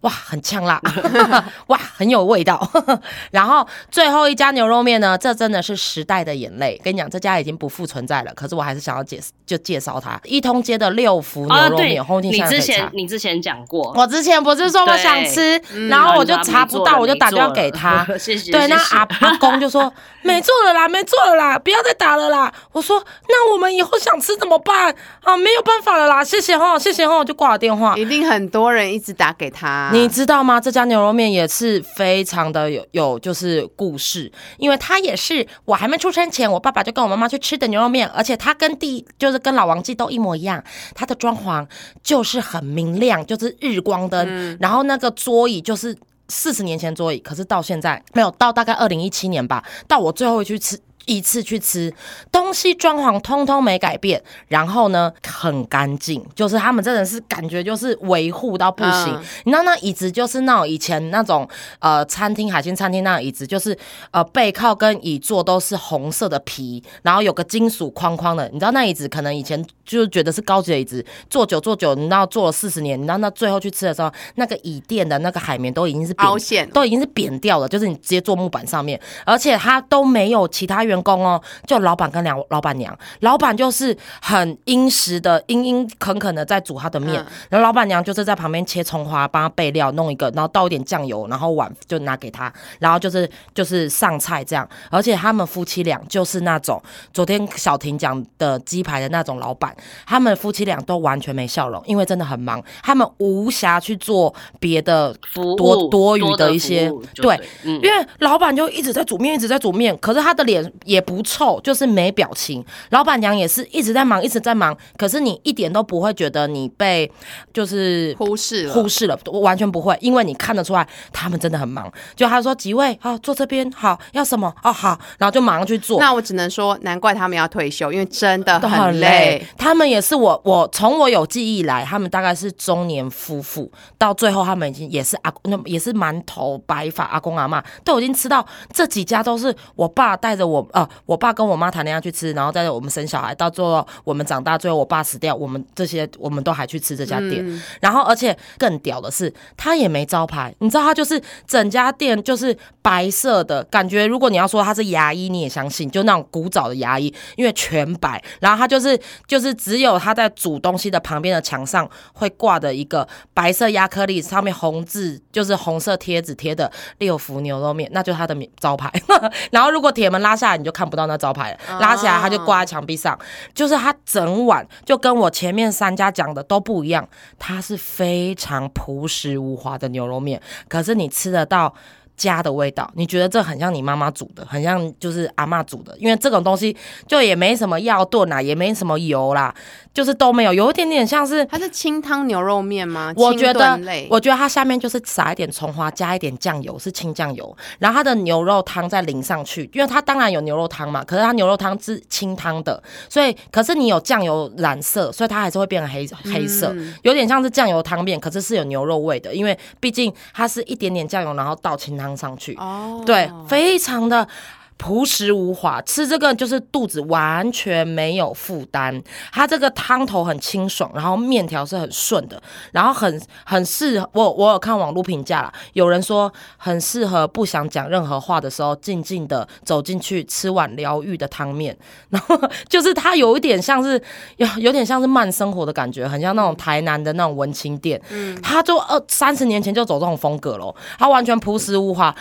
[SPEAKER 2] 哇，很呛辣，哇，很有味道。然后最后一家牛肉面呢，这真的是时代的眼泪。跟你讲，这家已经不复存在了，可是我还是想要介就介绍它。一通街的六福牛肉面，红，
[SPEAKER 3] 你之前。你之前讲过，
[SPEAKER 2] 我之前不是说我想吃，然后我就查不到，我就打电话给他。
[SPEAKER 3] 谢谢。
[SPEAKER 2] 对，那阿阿公就说没做了啦，没做了啦，不要再打了啦。我说那我们以后想吃怎么办啊？没有办法了啦，谢谢哈，谢谢哈，我就挂了电话。
[SPEAKER 1] 一定很多人一直打给他。
[SPEAKER 2] 你知道吗？这家牛肉面也是非常的有有就是故事，因为它也是我还没出生前，我爸爸就跟我妈妈去吃的牛肉面，而且它跟第就是跟老王记都一模一样，它的装潢就是很明亮，就是日光灯，然后那个桌椅就是。四十年前桌椅，可是到现在没有到大概二零一七年吧，到我最后一去吃一次去吃，东西装潢通通没改变，然后呢很干净，就是他们真的是感觉就是维护到不行。
[SPEAKER 1] 嗯
[SPEAKER 2] 你知道那椅子就是那种以前那种呃餐厅海鲜餐厅那种椅子，就是呃背靠跟椅座都是红色的皮，然后有个金属框框的。你知道那椅子可能以前就是觉得是高级的椅子，坐久坐久，你知道坐了四十年，你知道那最后去吃的时候，那个椅垫的那个海绵都已经是扁
[SPEAKER 1] 凹陷
[SPEAKER 2] 都已经是扁掉了，就是你直接坐木板上面，而且它都没有其他员工哦，就老板跟两老板娘，老板就是很殷实的、殷殷恳恳的在煮他的面，
[SPEAKER 1] 嗯。
[SPEAKER 2] 然后老板娘就是在旁边切葱花，帮他备料，弄一个，然后倒一点酱油，然后碗就拿给他，然后就是就是上菜这样，而且他们夫妻俩就是那种昨天小婷讲的鸡排的那种老板，他们夫妻俩都完全没笑容，因为真的很忙，他们无暇去做别的多多余的一些对
[SPEAKER 3] 对，嗯。
[SPEAKER 2] 因为老板就一直在煮面，一直在煮面，可是他的脸也不臭，就是没表情。老板娘也是一直在忙，一直在忙，可是你一点都不会觉得你被就是
[SPEAKER 1] 忽视了
[SPEAKER 2] 忽视了，我完全不会，因为你看得出来他们真的很忙。就他说几位好坐这边好要什么哦好，然后就马上去做。
[SPEAKER 1] 那我只能说，难怪他们要退休，因为真的
[SPEAKER 2] 都
[SPEAKER 1] 很
[SPEAKER 2] 累。他们也是我，我从我有记忆以来，他们大概是中年夫妇，到最后他们已经也是阿那也是满头白发阿公阿妈，都已经吃到这几家都是我爸带着我呃，我爸跟我妈谈恋爱去吃，然后再我们生小孩，到最后我们长大，最后我爸死掉，我们这些我们都还去吃这家店。然后而且更屌的是，他也没招牌，你知道他就是整家店就是白色的感觉。如果你要说他是牙医，你也相信，就那种古早的牙医，因为全白。然后他就是就是只有他在煮东西的旁边的墙上会挂的一个白色亚克力，上面红字就是红色贴纸贴的六福牛肉面，那就是他的名招牌。然后如果铁门拉下来，你就看不到那招牌了，拉起来他就挂在墙壁上。就是它整碗就跟我前面三家讲的都不一样，它是非常朴实无华的牛肉面，可是你吃得到。家的味道，你觉得这很像你妈妈煮的，很像就是阿妈煮的，因为这种东西就也没什么药炖啦，也没什么油啦，就是都没有，有一点点像是
[SPEAKER 1] 它是清汤牛肉面吗？
[SPEAKER 2] 我觉得，我觉得它下面就是撒一点葱花，加一点酱油，是清酱油，然后它的牛肉汤再淋上去，因为它当然有牛肉汤嘛，可是它牛肉汤是清汤的，所以可是你有酱油染色，所以它还是会变成黑黑色，有点像是酱油汤面，可是是有牛肉味的，因为毕竟它是一点点酱油，然后倒清汤。汤上去，
[SPEAKER 1] 哦，
[SPEAKER 2] 对，非常的。朴实无华，吃这个就是肚子完全没有负担。它这个汤头很清爽，然后面条是很顺的，然后很很适合我。我有看网络评价啦，有人说很适合不想讲任何话的时候，静静的走进去吃碗疗愈的汤面。然后就是它有一点像是有有点像是慢生活的感觉，很像那种台南的那种文青店。嗯，它就二三十年前就走这种风格咯，它完全朴实无华。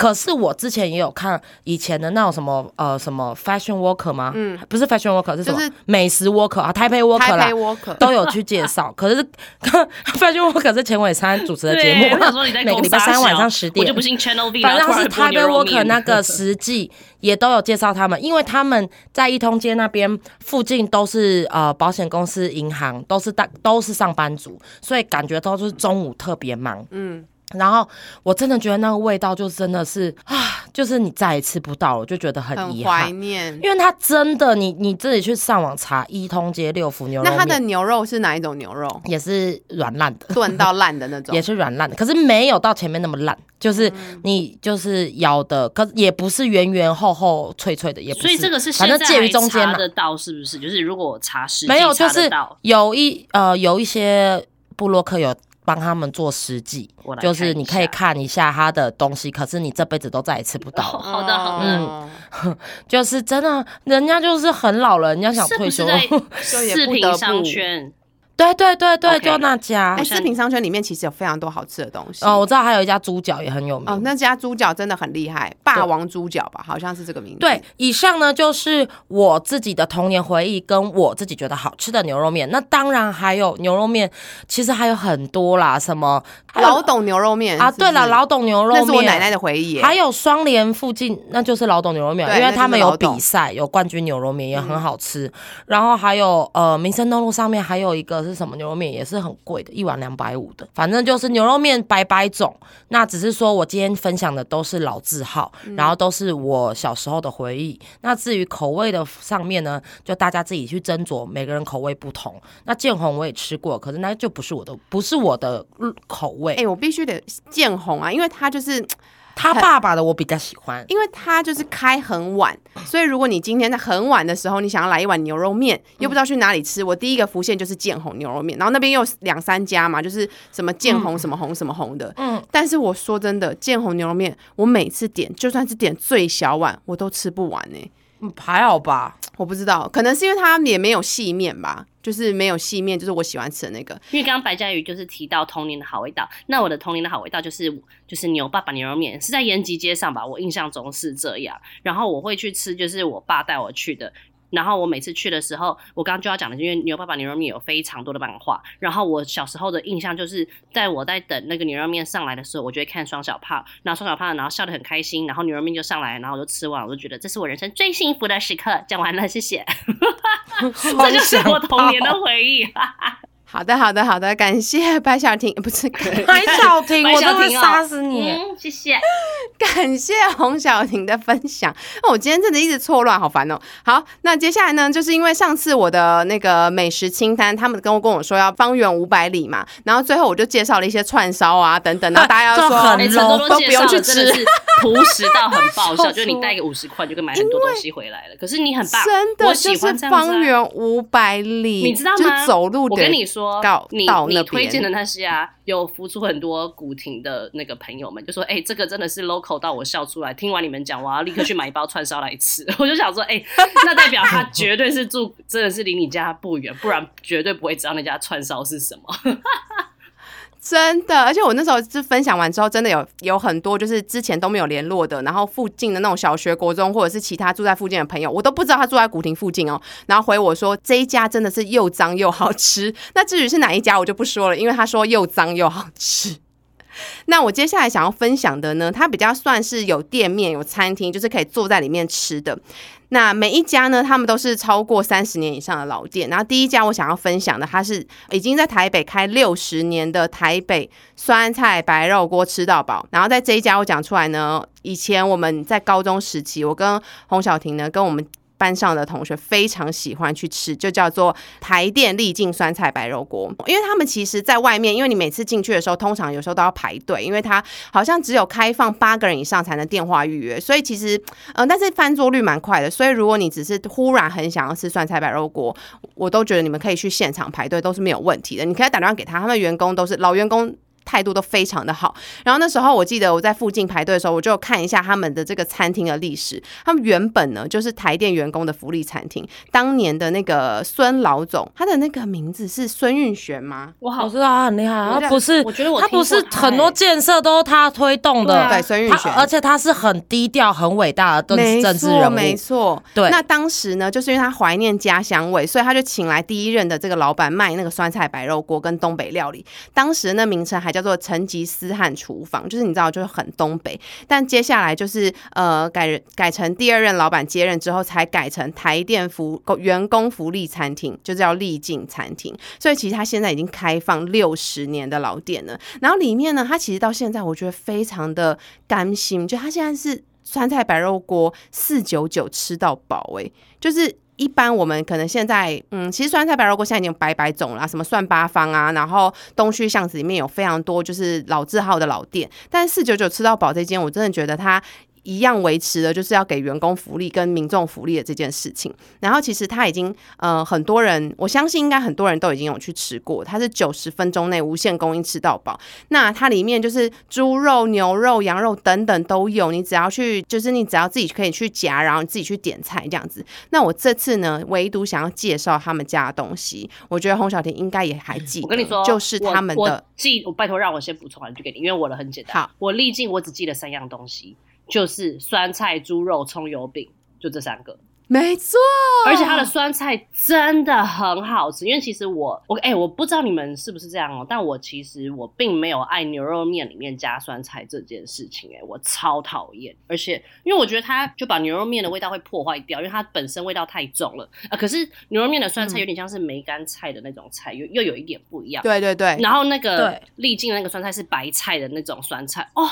[SPEAKER 2] 可是我之前也有看以前的那种什么呃什么 fashion worker 吗？嗯，不是 fashion worker 是什么？美食 worker 啊，台北 worker 啦，都有去介绍。可是 fashion worker 是钱伟山主持的节目，每个礼拜三晚上十点，
[SPEAKER 3] 我就不信 Channel V。
[SPEAKER 2] 反正是台北 worker 那个实际也都有介绍他们，因为他们在一通街那边附近都是呃保险公司、银行，都是大都是上班族，所以感觉都是中午特别忙。嗯。然后我真的觉得那个味道就真的是啊，就是你再也吃不到了，就觉得很遗
[SPEAKER 1] 憾。怀念，
[SPEAKER 2] 因为它真的，你你自己去上网查一通街六福牛肉
[SPEAKER 1] 那它的牛肉是哪一种牛肉？
[SPEAKER 2] 也是软烂的，
[SPEAKER 1] 炖到烂的那种，
[SPEAKER 2] 也是软烂的，可是没有到前面那么烂，就是你就是咬的，可也不是圆圆厚厚脆脆的，也不是。
[SPEAKER 3] 所以这个是
[SPEAKER 2] 反正介于中间
[SPEAKER 3] 查得到是不是？就是如果查实
[SPEAKER 2] 没有，就是有一呃有一些布洛克有。帮他们做实际，就是你可以看一下他的东西，可是你这辈子都再也吃不到。
[SPEAKER 3] 好的，好的，
[SPEAKER 2] 嗯，就是真的，人家就是很老了，人家想退休，
[SPEAKER 3] 视频商圈。
[SPEAKER 2] 对对对对，就那家。
[SPEAKER 1] 哎，四平商圈里面其实有非常多好吃的东西。
[SPEAKER 2] 哦，我知道还有一家猪脚也很有名。
[SPEAKER 1] 哦，那家猪脚真的很厉害，霸王猪脚吧，好像是这个名字。
[SPEAKER 2] 对，以上呢就是我自己的童年回忆，跟我自己觉得好吃的牛肉面。那当然还有牛肉面，其实还有很多啦，什么
[SPEAKER 1] 老董牛肉面
[SPEAKER 2] 啊？对了，老董牛肉面，
[SPEAKER 1] 那是我奶奶的回忆。
[SPEAKER 2] 还有双联附近，那就是老董牛肉面，因为他们有比赛，有冠军牛肉面也很好吃。然后还有呃，民生东路上面还有一个是什么牛肉面，也是很贵的，一碗两百五的。反正就是牛肉面百百种。那只是说我今天分享的都是老字号，然后都是我小时候的回忆。那至于口味的上面呢，就大家自己去斟酌，每个人口味不同。那建红我也吃过，可是那就不是我的，不是我的口味。
[SPEAKER 1] 哎，我必须得建红啊，因为它就是。
[SPEAKER 2] 他爸爸的我比较喜欢，
[SPEAKER 1] 因为他就是开很晚，所以如果你今天在很晚的时候，你想要来一碗牛肉面，又不知道去哪里吃，我第一个浮现就是建红牛肉面，然后那边又两三家嘛，就是什么建红什么红什么红的，嗯，但是我说真的，建红牛肉面，我每次点就算是点最小碗，我都吃不完呢。
[SPEAKER 2] 还好吧，
[SPEAKER 1] 我不知道，可能是因为它也没有细面吧，就是没有细面，就是我喜欢吃的那个。
[SPEAKER 3] 因为刚刚白嘉瑜就是提到童年的好味道，那我的童年的好味道就是就是牛爸爸牛肉面，是在延吉街上吧，我印象中是这样。然后我会去吃，就是我爸带我去的。然后我每次去的时候，我刚刚就要讲的，因为牛爸爸牛肉面有非常多的漫画。然后我小时候的印象就是，在我在等那个牛肉面上来的时候，我就会看双小胖，然后双小胖，然后笑得很开心，然后牛肉面就上来，然后我就吃完，我就觉得这是我人生最幸福的时刻。讲完了，谢谢。这就是我童年的回忆。
[SPEAKER 1] 好的，好的，好的，感谢白小婷，不是
[SPEAKER 2] 白小婷，我都会杀死你。
[SPEAKER 3] 谢谢，
[SPEAKER 1] 感谢洪小婷的分享。那我今天真的一直错乱，好烦哦。好，那接下来呢，就是因为上次我的那个美食清单，他们跟我跟我说要方圆五百里嘛，然后最后我就介绍了一些串烧啊等等，然后大家要说
[SPEAKER 3] 很多都不用去吃，朴实到很爆笑，就是你带个五十块就可以买很多东西回来了。可是你很棒，
[SPEAKER 1] 真的就是方圆五百里，
[SPEAKER 3] 你知道吗？
[SPEAKER 1] 走路，
[SPEAKER 3] 我跟你说。
[SPEAKER 1] 说
[SPEAKER 3] 你你推荐的那些啊，有浮出很多古亭的那个朋友们，就说哎，这个真的是 local 到我笑出来。听完你们讲，我要立刻去买一包串烧来吃。我就想说，哎，那代表他绝对是住，真的是离你家不远，不然绝对不会知道那家串烧是什么。
[SPEAKER 1] 真的，而且我那时候是分享完之后，真的有有很多就是之前都没有联络的，然后附近的那种小学、国中或者是其他住在附近的朋友，我都不知道他住在古亭附近哦。然后回我说这一家真的是又脏又好吃。那至于是哪一家，我就不说了，因为他说又脏又好吃。那我接下来想要分享的呢，它比较算是有店面、有餐厅，就是可以坐在里面吃的。那每一家呢，他们都是超过三十年以上的老店。然后第一家我想要分享的，它是已经在台北开六十年的台北酸菜白肉锅吃到饱。然后在这一家我讲出来呢，以前我们在高中时期，我跟洪小婷呢，跟我们。班上的同学非常喜欢去吃，就叫做台电丽境酸菜白肉锅。因为他们其实在外面，因为你每次进去的时候，通常有时候都要排队，因为它好像只有开放八个人以上才能电话预约，所以其实嗯、但是翻桌率蛮快的。所以如果你只是忽然很想要吃酸菜白肉锅，我都觉得你们可以去现场排队都是没有问题的。你可以打电话给他，他们员工都是老员工。态度都非常的好，然后那时候我记得我在附近排队的时候，我就看一下他们的这个餐厅的历史。他们原本呢就是台电员工的福利餐厅，当年的那个孙老总，他的那个名字是孙运璇吗？
[SPEAKER 3] 我好
[SPEAKER 2] 知道他很厉害，
[SPEAKER 1] 啊
[SPEAKER 2] 他不是
[SPEAKER 3] 我觉得我
[SPEAKER 2] 他不是很多
[SPEAKER 3] 欸
[SPEAKER 2] 建设都是他推动的，
[SPEAKER 3] 对
[SPEAKER 1] 孙运
[SPEAKER 2] 他
[SPEAKER 1] 璇，
[SPEAKER 2] 而且他是很低调、很伟大的
[SPEAKER 1] 没错，
[SPEAKER 2] 政政治人物没。
[SPEAKER 1] 错。
[SPEAKER 2] 对
[SPEAKER 1] 那当时呢，就是因为他怀念家乡味，所以他就请来第一任的这个老板卖那个酸菜白肉锅跟东北料理。当时那名称还叫做成吉思汗厨房，就是你知道，就是很东北。但接下来就是呃改改成第二任老板接任之后，才改成台电福员工福利餐厅，就叫丽境餐厅。所以其实它现在已经开放六十年的老店了。然后里面呢，它其实到现在我觉得非常的甘心，就它现在是酸菜白肉锅四九九吃到饱，哎，就是。一般我们可能现在，嗯，其实酸菜白肉锅现在已经有百百种啦，什么蒜八方啊，然后东区巷子里面有非常多就是老字号的老店，但是四九九吃到饱这间，我真的觉得它一样维持的就是要给员工福利跟民众福利的这件事情。然后其实它已经呃很多人，我相信应该很多人都已经有去吃过，它是九十分钟内无限供应吃到饱。那它里面就是猪肉、牛肉、羊肉等等都有，你只要去就是你只要自己可以去夹，然后你自己去点菜这样子。那我这次呢，唯独想要介绍他们家的东西，我觉得洪小婷应该也还记得，
[SPEAKER 3] 我跟你说，
[SPEAKER 1] 就是他们的
[SPEAKER 3] 记，我拜托让我先补充完句给你，因为我的很简单。
[SPEAKER 1] 好，
[SPEAKER 3] 我历尽我只记得三样东西，就是酸菜、猪肉、葱油饼，就这三个。
[SPEAKER 1] 没错，
[SPEAKER 3] 而且它的酸菜真的很好吃，因为其实我我哎、我不知道你们是不是这样哦，但我其实我并没有爱牛肉面里面加酸菜这件事情，哎，我超讨厌，而且因为我觉得它就把牛肉面的味道会破坏掉，因为它本身味道太重了。啊、可是牛肉面的酸菜有点像是梅干菜的那种菜，又又有一点不一样。
[SPEAKER 1] 对对对，
[SPEAKER 3] 然后那个
[SPEAKER 2] 对。
[SPEAKER 3] 历尽的那个酸菜是白菜的那种酸菜哦，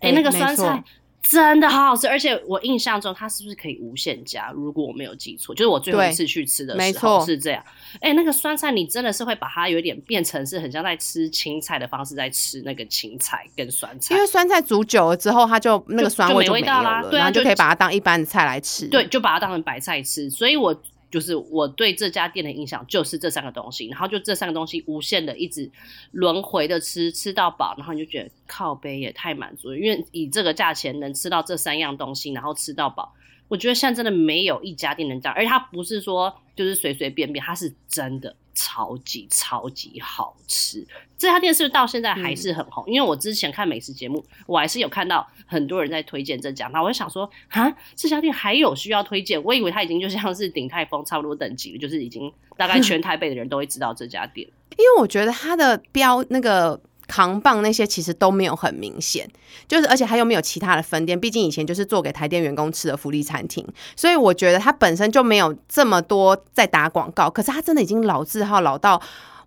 [SPEAKER 3] 哎、
[SPEAKER 1] 对
[SPEAKER 3] 那个酸菜真的好好吃，而且我印象中它是不是可以无限加？如果我没有记错，就是我最后一次去吃的时候是这样。哎、那个酸菜你真的是会把它有点变成是很像在吃青菜的方式在吃那个青菜跟酸菜
[SPEAKER 1] 因。为酸菜煮久了之后，它就那个酸味
[SPEAKER 3] 就没
[SPEAKER 1] 有了，
[SPEAKER 3] 道啦对啊就
[SPEAKER 1] 然后就可以把它当一般的菜来吃。
[SPEAKER 3] 对，就把它当成白菜吃。所以我就是我对这家店的印象就是这三个东西，然后就这三个东西无限的一直轮回的吃，吃到饱，然后你就觉得靠杯也太满足了，因为以这个价钱能吃到这三样东西，然后吃到饱。我觉得现在真的没有一家店能这样，而且它不是说就是随随便便，它是真的超级超级好吃。这家店是不是到现在还是很红？因为我之前看美食节目，我还是有看到很多人在推荐这家，那我就想说，啊，这家店还有需要推荐？我以为它已经就像是鼎泰丰差不多等级了，就是已经大概全台北的人都会知道这家店。
[SPEAKER 1] 因为我觉得它的标那个扛棒那些其实都没有很明显，就是而且它又没有其他的分店，毕竟以前就是做给台电员工吃的福利餐厅，所以我觉得它本身就没有这么多在打广告。可是它真的已经老字号老到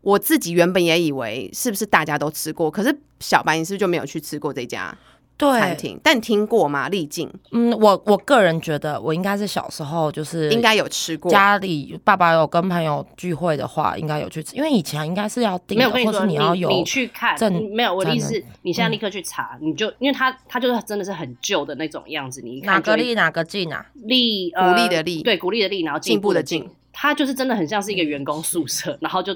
[SPEAKER 1] 我自己原本也以为是不是大家都吃过，可是小白你是不是就没有去吃过这家餐
[SPEAKER 2] 对，
[SPEAKER 1] 厅？但你听过吗？丽静
[SPEAKER 2] 嗯，我我个人觉得，我应该是小时候就是
[SPEAKER 1] 应该有吃过，
[SPEAKER 2] 家里爸爸有跟朋友聚会的话，应该有去吃，因为以前应该是要订的，
[SPEAKER 3] 没有，我跟你说，你
[SPEAKER 2] 要有
[SPEAKER 3] 你去看，
[SPEAKER 2] 证
[SPEAKER 3] 没有，我的意思是，你现在立刻去查，你就因为它它就是真的是很旧的那种样子，你看
[SPEAKER 2] 哪个丽哪个进啊？
[SPEAKER 3] 力
[SPEAKER 1] 鼓励的励
[SPEAKER 3] 对，鼓励的励，然后
[SPEAKER 1] 进步的
[SPEAKER 3] 进
[SPEAKER 1] 进，
[SPEAKER 3] 它就是真的很像是一个员工宿舍，然后就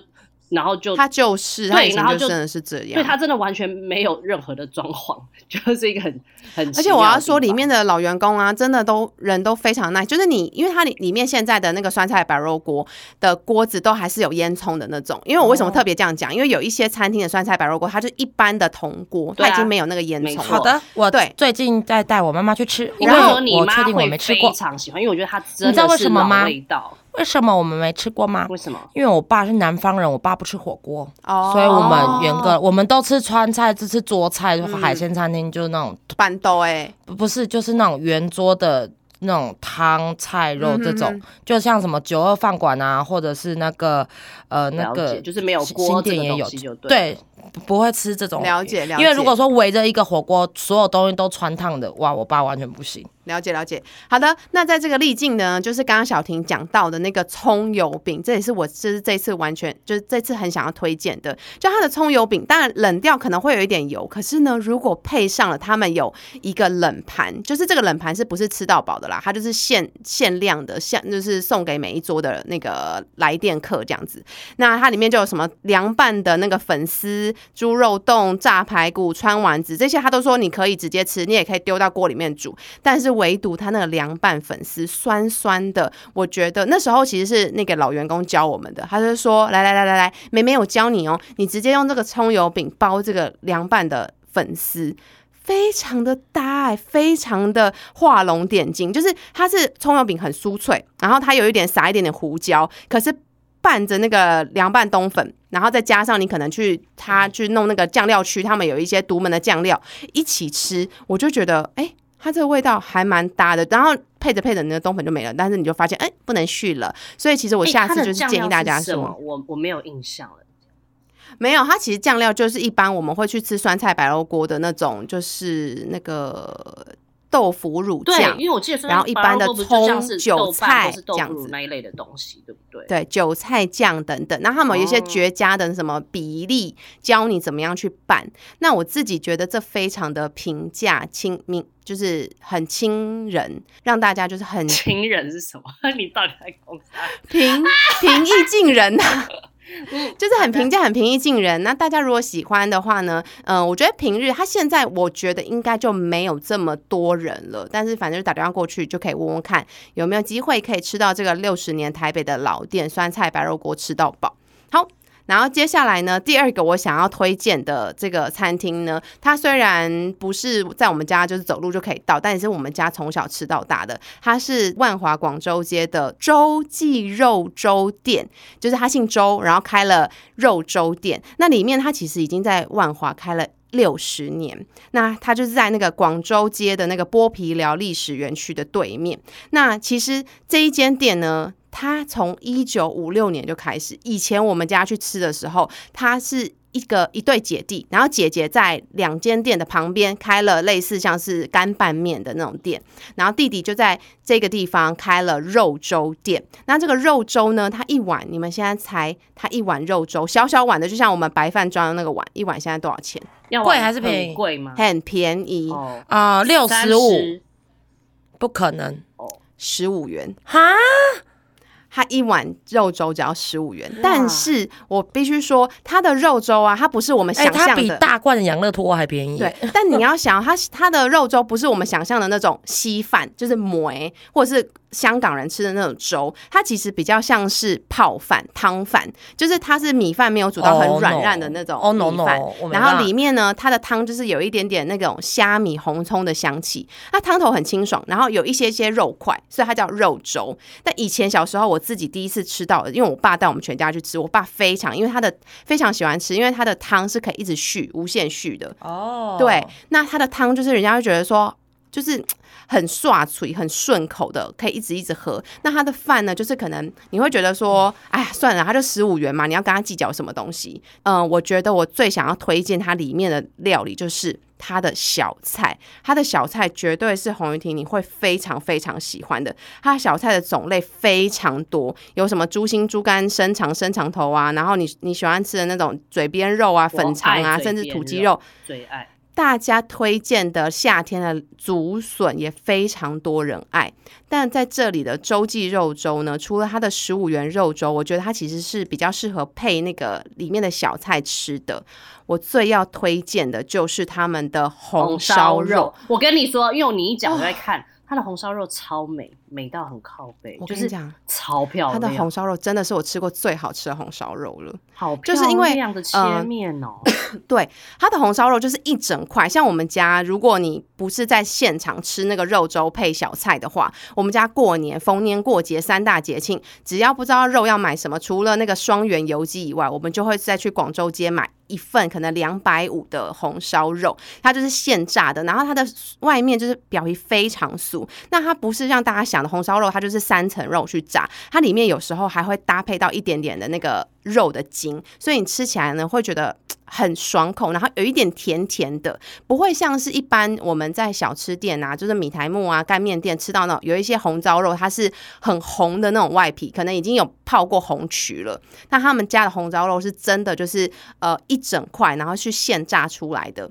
[SPEAKER 3] 然后就
[SPEAKER 1] 他就是它以前
[SPEAKER 3] 对然后就
[SPEAKER 1] 就真的是这样，
[SPEAKER 3] 对他真的完全没有任何的装潢，就是一个很很，
[SPEAKER 1] 而且我要说，里面的老员工啊，真的都人都非常 nice。就是你，因为它里里面现在的那个酸菜白肉锅的锅子都还是有烟囱的那种。因为我为什么特别这样讲？因为有一些餐厅的酸菜白肉锅，它就一般的铜锅，
[SPEAKER 3] 啊
[SPEAKER 1] 它已经没有那个烟囱了。
[SPEAKER 2] 好的，我
[SPEAKER 1] 对
[SPEAKER 2] 最近在带我妈妈去吃，因
[SPEAKER 3] 我跟你说，
[SPEAKER 2] 为
[SPEAKER 3] 你妈
[SPEAKER 2] 我确定我没吃过。
[SPEAKER 3] 非常喜欢，因为我觉得它真
[SPEAKER 2] 你知道
[SPEAKER 3] 的是老
[SPEAKER 2] 为什么吗
[SPEAKER 3] 味道，
[SPEAKER 2] 为什么我们没吃过吗？
[SPEAKER 3] 为什么？
[SPEAKER 2] 因为我爸是南方人，我爸不吃火锅，
[SPEAKER 1] 哦。
[SPEAKER 2] 所以我们严格我们都吃川菜，只吃桌菜，
[SPEAKER 1] 嗯
[SPEAKER 2] 海鲜餐厅就是那种
[SPEAKER 1] 板豆哎，
[SPEAKER 2] 不不是就是那种圆桌的那种汤菜肉这种，
[SPEAKER 1] 嗯哼。
[SPEAKER 2] 就像什么九二饭馆啊，或者是那个呃那个
[SPEAKER 3] 就是没有
[SPEAKER 2] 新
[SPEAKER 3] 锅
[SPEAKER 2] 新店也有
[SPEAKER 3] 对
[SPEAKER 2] 不不会吃这种。
[SPEAKER 1] 了解了解。
[SPEAKER 2] 因为如果说围着一个火锅，所有东西都穿烫的，哇，我爸完全不行。
[SPEAKER 1] 了解了解，好的。那在这个例境呢，就是刚刚小婷讲到的那个葱油饼，这也是我就是这次完全就是这次很想要推荐的。就它的葱油饼，当然冷掉可能会有一点油，可是呢，如果配上了他们有一个冷盘，就是这个冷盘是不是吃到饱的啦？它就是限限量的，限就是送给每一桌的那个来电客这样子。那它里面就有什么凉拌的那个粉丝、猪肉冻、炸排骨、川丸子这些，他都说你可以直接吃，你也可以丢到锅里面煮，但是。唯独他那个凉拌粉丝酸酸的，我觉得那时候其实是那个老员工教我们的，他就说：“来来来来来，妹妹我教你哦，你直接用这个葱油饼包这个凉拌的粉丝，非常的搭，非常的画龙点睛。就是它是葱油饼很酥脆，然后它有一点撒一点点胡椒，可是拌着那个凉拌冬粉，然后再加上你可能去他去弄那个酱料区，他们有一些独门的酱料一起吃，我就觉得哎。”它这个味道还蛮搭的，然后配着配着，你的冬粉就没了，但是你就发现，哎，不能续了。所以其实我下次就是建议大家说，
[SPEAKER 3] 我我没有印象了。
[SPEAKER 1] 没有，它其实酱料就是一般我们会去吃酸菜白肉锅的那种，就是那个。豆腐乳酱，
[SPEAKER 3] 因为我记得，
[SPEAKER 1] 然后一般的葱、韭菜这样子
[SPEAKER 3] 那一类的东西，对不对？
[SPEAKER 1] 对，韭菜酱等等。那他们有一些绝佳的什么比例，教你怎么样去拌。那我自己觉得这非常的平价亲民，就是很亲人，让大家就是很
[SPEAKER 3] 亲人是什么？你到底在讲啥？
[SPEAKER 1] 平平易近人呐。就是很平价、很平易近人。那大家如果喜欢的话呢，嗯，我觉得平日他现在我觉得应该就没有这么多人了。但是反正打电话过去就可以问问看有没有机会可以吃到这个六十年台北的老店酸菜白肉锅，吃到饱。好。然后接下来呢，第二个我想要推荐的这个餐厅呢，它虽然不是在我们家就是走路就可以到，但也是我们家从小吃到大的。它是万华广州街的周记肉粥店，就是他姓周，然后开了肉粥店。那里面它其实已经在万华开了六十年。那它就是在那个广州街的那个剥皮寮历史园区的对面。那其实这一间店呢。他从一九五六年就开始，以前我们家去吃的时候，他是一个一对姐弟，然后姐姐在两间店的旁边开了类似像是干拌面的那种店，然后弟弟就在这个地方开了肉粥店。那这个肉粥呢，它一碗，你们现在猜，它一碗肉粥小小碗的，就像我们白饭装的那个碗，一碗现在多少钱？
[SPEAKER 2] 贵还是便宜？
[SPEAKER 3] 贵吗？
[SPEAKER 1] 很便宜
[SPEAKER 2] 啊，六十五，不可能
[SPEAKER 1] 哦，十五元
[SPEAKER 2] 哈。
[SPEAKER 1] 它一碗肉粥只要十五元，但是我必须说，它的肉粥啊，它不是我们想象的，
[SPEAKER 2] 比大罐的养乐多还便宜。
[SPEAKER 1] 对，但你要想，它它的肉粥不是我们想象的那种稀饭，就是馍，或者是。香港人吃的那种粥，它其实比较像是泡饭、汤饭，就是它是米饭没有煮到很软烂的那种米饭，然后里面呢，它的汤就是有一点点那种虾米、红葱的香气，它汤头很清爽，然后有一些些肉块，所以它叫肉粥。但以前小时候我自己第一次吃到，因为我爸带我们全家去吃，我爸非常因为他的非常喜欢吃，因为他的汤是可以一直续、无限续的哦。对，那他的汤就是人家会觉得说。就是很刷嘴、很顺口的，可以一直一直喝。那他的饭呢，就是可能你会觉得说，哎呀，算了，他就十五元嘛，你要跟他计较什么东西？嗯，我觉得我最想要推荐它里面的料理，就是它的小菜。它的小菜绝对是洪玉婷你会非常非常喜欢的。它小菜的种类非常多，有什么猪心、猪肝、生肠、生肠头啊，然后你你喜欢吃的那种嘴边肉啊、粉肠啊，甚至土鸡肉，
[SPEAKER 3] 最爱。
[SPEAKER 1] 大家推荐的夏天的竹笋也非常多人爱，但在这里的周记肉粥呢，除了它的十五元肉粥，我觉得它其实是比较适合配那个里面的小菜吃的。我最要推荐的就是他们的红烧肉。
[SPEAKER 3] 我跟你说，因为你一讲我在看。它的红烧肉超美，美到很靠背。
[SPEAKER 1] 我跟你讲，
[SPEAKER 3] 超漂亮。
[SPEAKER 1] 它的红烧肉真的是我吃过最好吃的红烧肉了。
[SPEAKER 3] 好漂亮的切面哦。
[SPEAKER 1] 对，它的红烧肉就是一整块。像我们家，如果你不是在现场吃那个肉粥配小菜的话，我们家过年、逢年过节三大节庆，只要不知道肉要买什么，除了那个双元油鸡以外，我们就会再去广州街买。一份可能两百五的红烧肉，它就是现炸的，然后它的外面就是表皮非常酥，那它不是让大家想红烧肉，它就是三层肉去炸，它里面有时候还会搭配到一点点的那个肉的筋，所以你吃起来呢会觉得。很爽口，然后有一点甜甜的，不会像是一般我们在小吃店啊，就是米苔木啊、干面店吃到那种有一些红烧肉，它是很红的那种外皮，可能已经有泡过红曲了。那他们家的红烧肉是真的，就是呃一整块，然后去现炸出来的。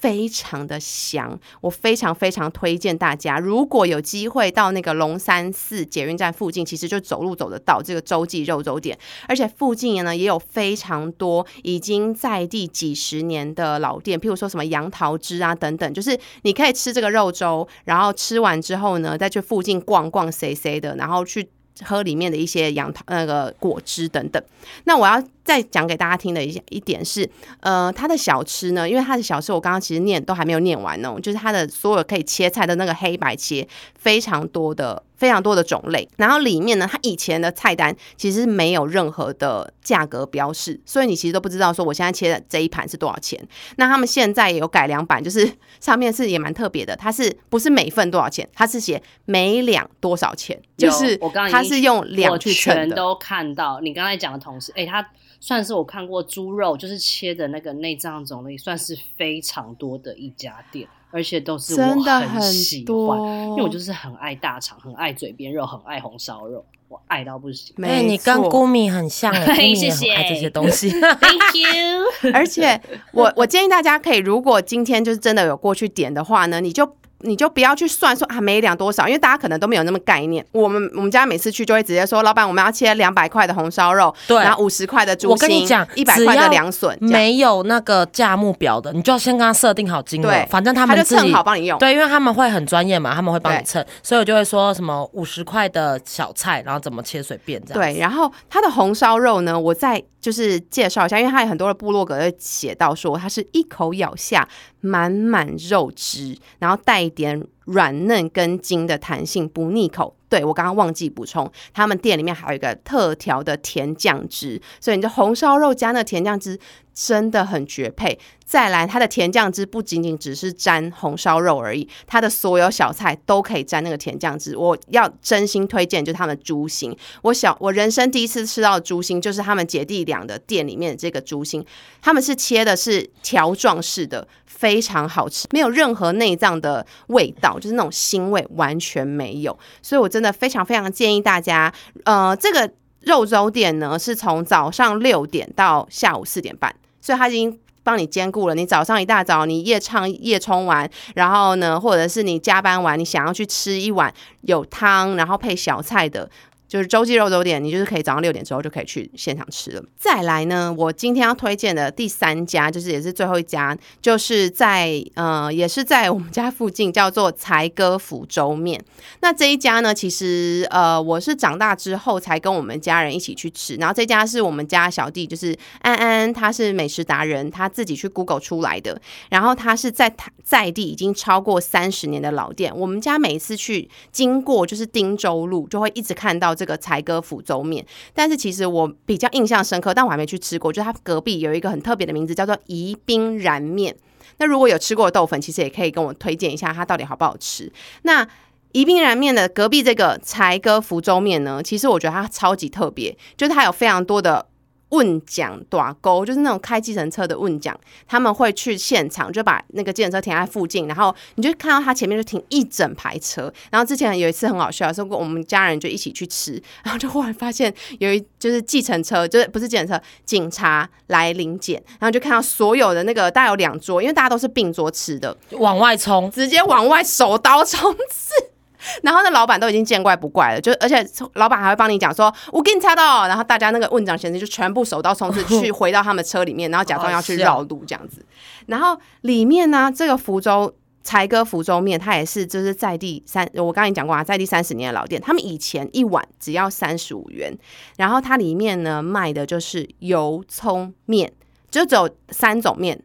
[SPEAKER 1] 非常的香，我非常非常推荐大家，如果有机会到那个龙山寺捷运站附近，其实就走路走得到这个洲际肉粥店，而且附近呢也有非常多已经在地几十年的老店，譬如说什么杨桃汁啊等等，就是你可以吃这个肉粥，然后吃完之后呢，再去附近逛逛 C C 的，然后去喝里面的一些杨桃那个果汁等等。那我要。再讲给大家听的一一点是，呃，他的小吃呢，因为他的小吃我刚刚其实念都还没有念完哦，就是他的所有可以切菜的那个黑白切非常多的非常多的种类，然后里面呢，它以前的菜单其实没有任何的价格标示，所以你其实都不知道说我现在切的这一盘是多少钱。那他们现在也有改良版，就是上面是也蛮特别的，它是不是每份多少钱？它是写每两多少钱，就是
[SPEAKER 3] 我刚
[SPEAKER 1] 它是用两去称的。
[SPEAKER 3] 全都看到你刚才讲的同时，哎，他。算是我看过猪肉，就是切的那个内脏种类，算是非常多的一家店，而且都是我很喜欢，因为我就是很爱大肠，很爱嘴边肉，很爱红烧肉，我爱到不行。
[SPEAKER 2] 哎，你跟姑米很像，姑米也很爱这些东西。
[SPEAKER 3] Thank you。
[SPEAKER 1] 而且我我建议大家可以，如果今天就是真的有过去点的话呢，你就。你就不要去算说啊每两多少，因为大家可能都没有那么概念。我们我们家每次去就会直接说，老板我们要切两百块的红烧肉，
[SPEAKER 2] 对，
[SPEAKER 1] 然后五十块的猪心，
[SPEAKER 2] 我跟你讲，
[SPEAKER 1] 一百块的凉笋，
[SPEAKER 2] 没有那个价目表的，你就要先跟他设定好金额，反正他们
[SPEAKER 1] 自己好帮你用，
[SPEAKER 2] 对，因为他们会很专业嘛，他们会帮你称，所以我就会说什么五十块的小菜，然后怎么切随便这样。
[SPEAKER 1] 对，然后它的红烧肉呢，我再就是介绍一下，因为它有很多的部落格会写到说，它是一口咬下。满满肉汁，然后带一点软嫩跟筋的弹性，不腻口。对我刚刚忘记补充，他们店里面还有一个特调的甜酱汁，所以你的红烧肉加那甜酱汁真的很绝配。再来，它的甜酱汁不仅仅只是沾红烧肉而已，它的所有小菜都可以沾那个甜酱汁。我要真心推荐，就是他们猪心。我小我人生第一次吃到猪心，就是他们姐弟俩的店里面这个猪心，他们是切的是条状式的，非常好吃，没有任何内脏的味道，就是那种腥味完全没有。所以我真真的非常非常建议大家，呃，这个肉粥店呢是从早上六点到下午四点半，所以它已经。帮你兼顾了，你早上一大早你夜唱夜冲完，然后呢，或者是你加班完，你想要去吃一碗有汤，然后配小菜的。就是周记肉粥店，你就是可以早上六点之后就可以去现场吃了。再来呢，我今天要推荐的第三家，就是也是最后一家，就是在呃，也是在我们家附近，叫做才哥福州面。那这一家呢，其实呃，我是长大之后才跟我们家人一起去吃。然后这家是我们家小弟，就是安安，他是美食达人，他自己去 Google 出来的。然后他是在在地已经超过三十年的老店。我们家每次去经过就是汀州路，就会一直看到。这个柴哥福州面，但是其实我比较印象深刻，但我还没去吃过。就是它隔壁有一个很特别的名字，叫做宜宾燃面。那如果有吃过豆粉，其实也可以跟我推荐一下，它到底好不好吃。那宜宾燃面的隔壁这个柴哥福州面呢，其实我觉得它超级特别，就是它有非常多的。问奖打勾就是那种开计程车的问奖，他们会去现场就把那个计程车停在附近，然后你就看到他前面就停一整排车。然后之前有一次很好笑，说过我们家人就一起去吃，然后就忽然发现有一就是计程车，就是不是计程车，警察来临检，然后就看到所有的那个大概有两桌，因为大家都是并桌吃的，
[SPEAKER 2] 往外冲，
[SPEAKER 1] 直接往外手刀冲刺。然后那老板都已经见怪不怪了，就而且老板还会帮你讲说，我给你擦到，然后大家那个问长先生就全部手到冲刺 去回到他们车里面，然后假装要去绕路这样子。然后里面呢，这个福州才哥福州面，它也是就是在地三，我刚才讲过啊，在地三十年的老店，他们以前一碗只要三十五元，然后它里面呢卖的就是油葱面，就只有三种面，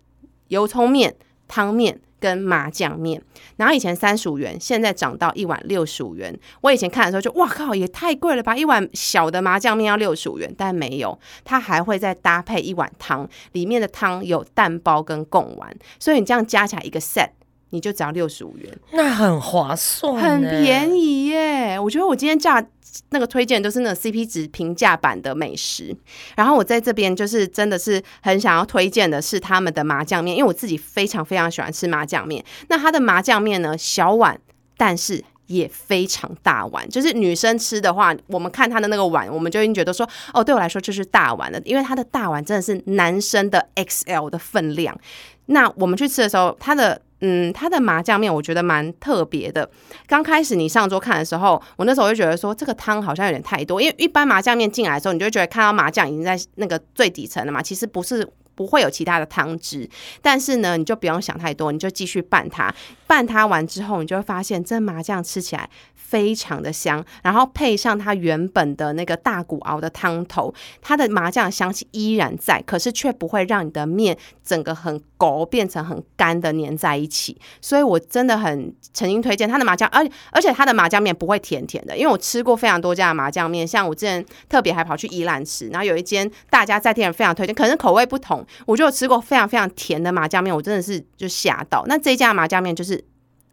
[SPEAKER 1] 油葱面、汤面。跟麻酱面，然后以前三十五元，现在涨到一碗六十五元。我以前看的时候就哇靠，也太贵了吧！一碗小的麻酱面要六十五元，但没有，它还会再搭配一碗汤，里面的汤有蛋包跟贡丸，所以你这样加起来一个 set 你就只要六十五元，
[SPEAKER 2] 那很划算，
[SPEAKER 1] 很便
[SPEAKER 2] 宜。
[SPEAKER 1] 耶！我觉得我今天价那个推荐都是那个 CP 值平价版的美食。然后我在这边就是真的是很想要推荐的是他们的麻酱面，因为我自己非常非常喜欢吃麻酱面。那它的麻酱面呢，小碗，但是。也非常大碗，就是女生吃的话，我们看她的那个碗，我们就已经觉得说，哦，对我来说就是大碗了，因为它的大碗真的是男生的 XL 的分量。那我们去吃的时候，它的嗯，它的麻酱面我觉得蛮特别的。刚开始你上桌看的时候，我那时候就觉得说，这个汤好像有点太多，因为一般麻酱面进来的时候，你就会觉得看到麻酱已经在那个最底层了嘛，其实不是。不会有其他的汤汁，但是呢，你就不用想太多，你就继续拌它。拌它完之后，你就会发现这麻酱吃起来非常的香，然后配上它原本的那个大骨熬的汤头，它的麻酱香气依然在，可是却不会让你的面整个很勾变成很干的粘在一起。所以我真的很诚心推荐它的麻酱，而而且它的麻酱面不会甜甜的，因为我吃过非常多家的麻酱面，像我之前特别还跑去宜兰吃，然后有一间大家在地人非常推荐，可能口味不同。我就有吃过非常非常甜的麻酱面，我真的是就吓到。那这家麻酱面就是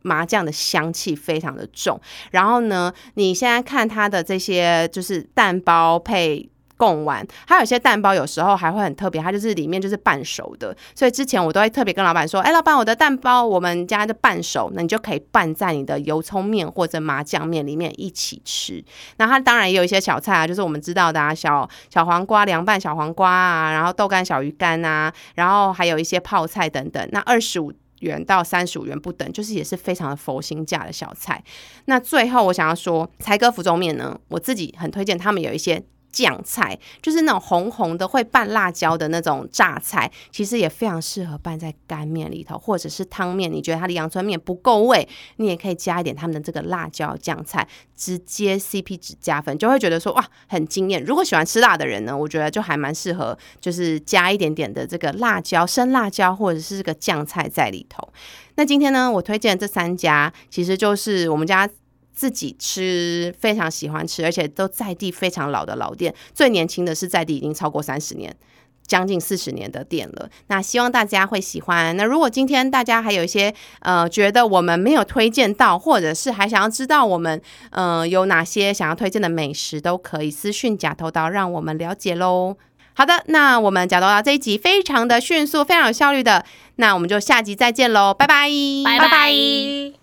[SPEAKER 1] 麻酱的香气非常的重。然后呢，你现在看它的这些就是蛋包配。贡丸，还有一些蛋包，有时候还会很特别，它就是里面就是半熟的，所以之前我都会特别跟老板说，哎，老板，我的蛋包我们家的半熟，那你就可以拌在你的油葱面或者麻酱面里面一起吃。那它当然也有一些小菜啊，就是我们知道的啊，小小黄瓜凉拌小黄瓜啊，然后豆干小鱼干啊，然后还有一些泡菜等等。那二十五元到三十五元不等，就是也是非常的佛心价的小菜。那最后我想要说，才哥福州面呢，我自己很推荐他们有一些。酱菜就是那种红红的会拌辣椒的那种榨菜，其实也非常适合拌在干面里头，或者是汤面。你觉得它的阳春面不够味，你也可以加一点他们的这个辣椒酱菜，直接 CP 值加分，就会觉得说哇很惊艳。如果喜欢吃辣的人呢，我觉得就还蛮适合，就是加一点点的这个辣椒、生辣椒或者是这个酱菜在里头。那今天呢，我推荐这三家，其实就是我们家。自己吃非常喜欢吃，而且都在地非常老的老店，最年轻的是在地已经超过三十年，将近四十年的店了。那希望大家会喜欢。那如果今天大家还有一些呃觉得我们没有推荐到，或者是还想要知道我们呃有哪些想要推荐的美食，都可以私讯假头刀让我们了解喽。好的，那我们假头刀这一集非常的迅速，非常有效率的，那我们就下集再见喽，拜拜，
[SPEAKER 3] 拜拜。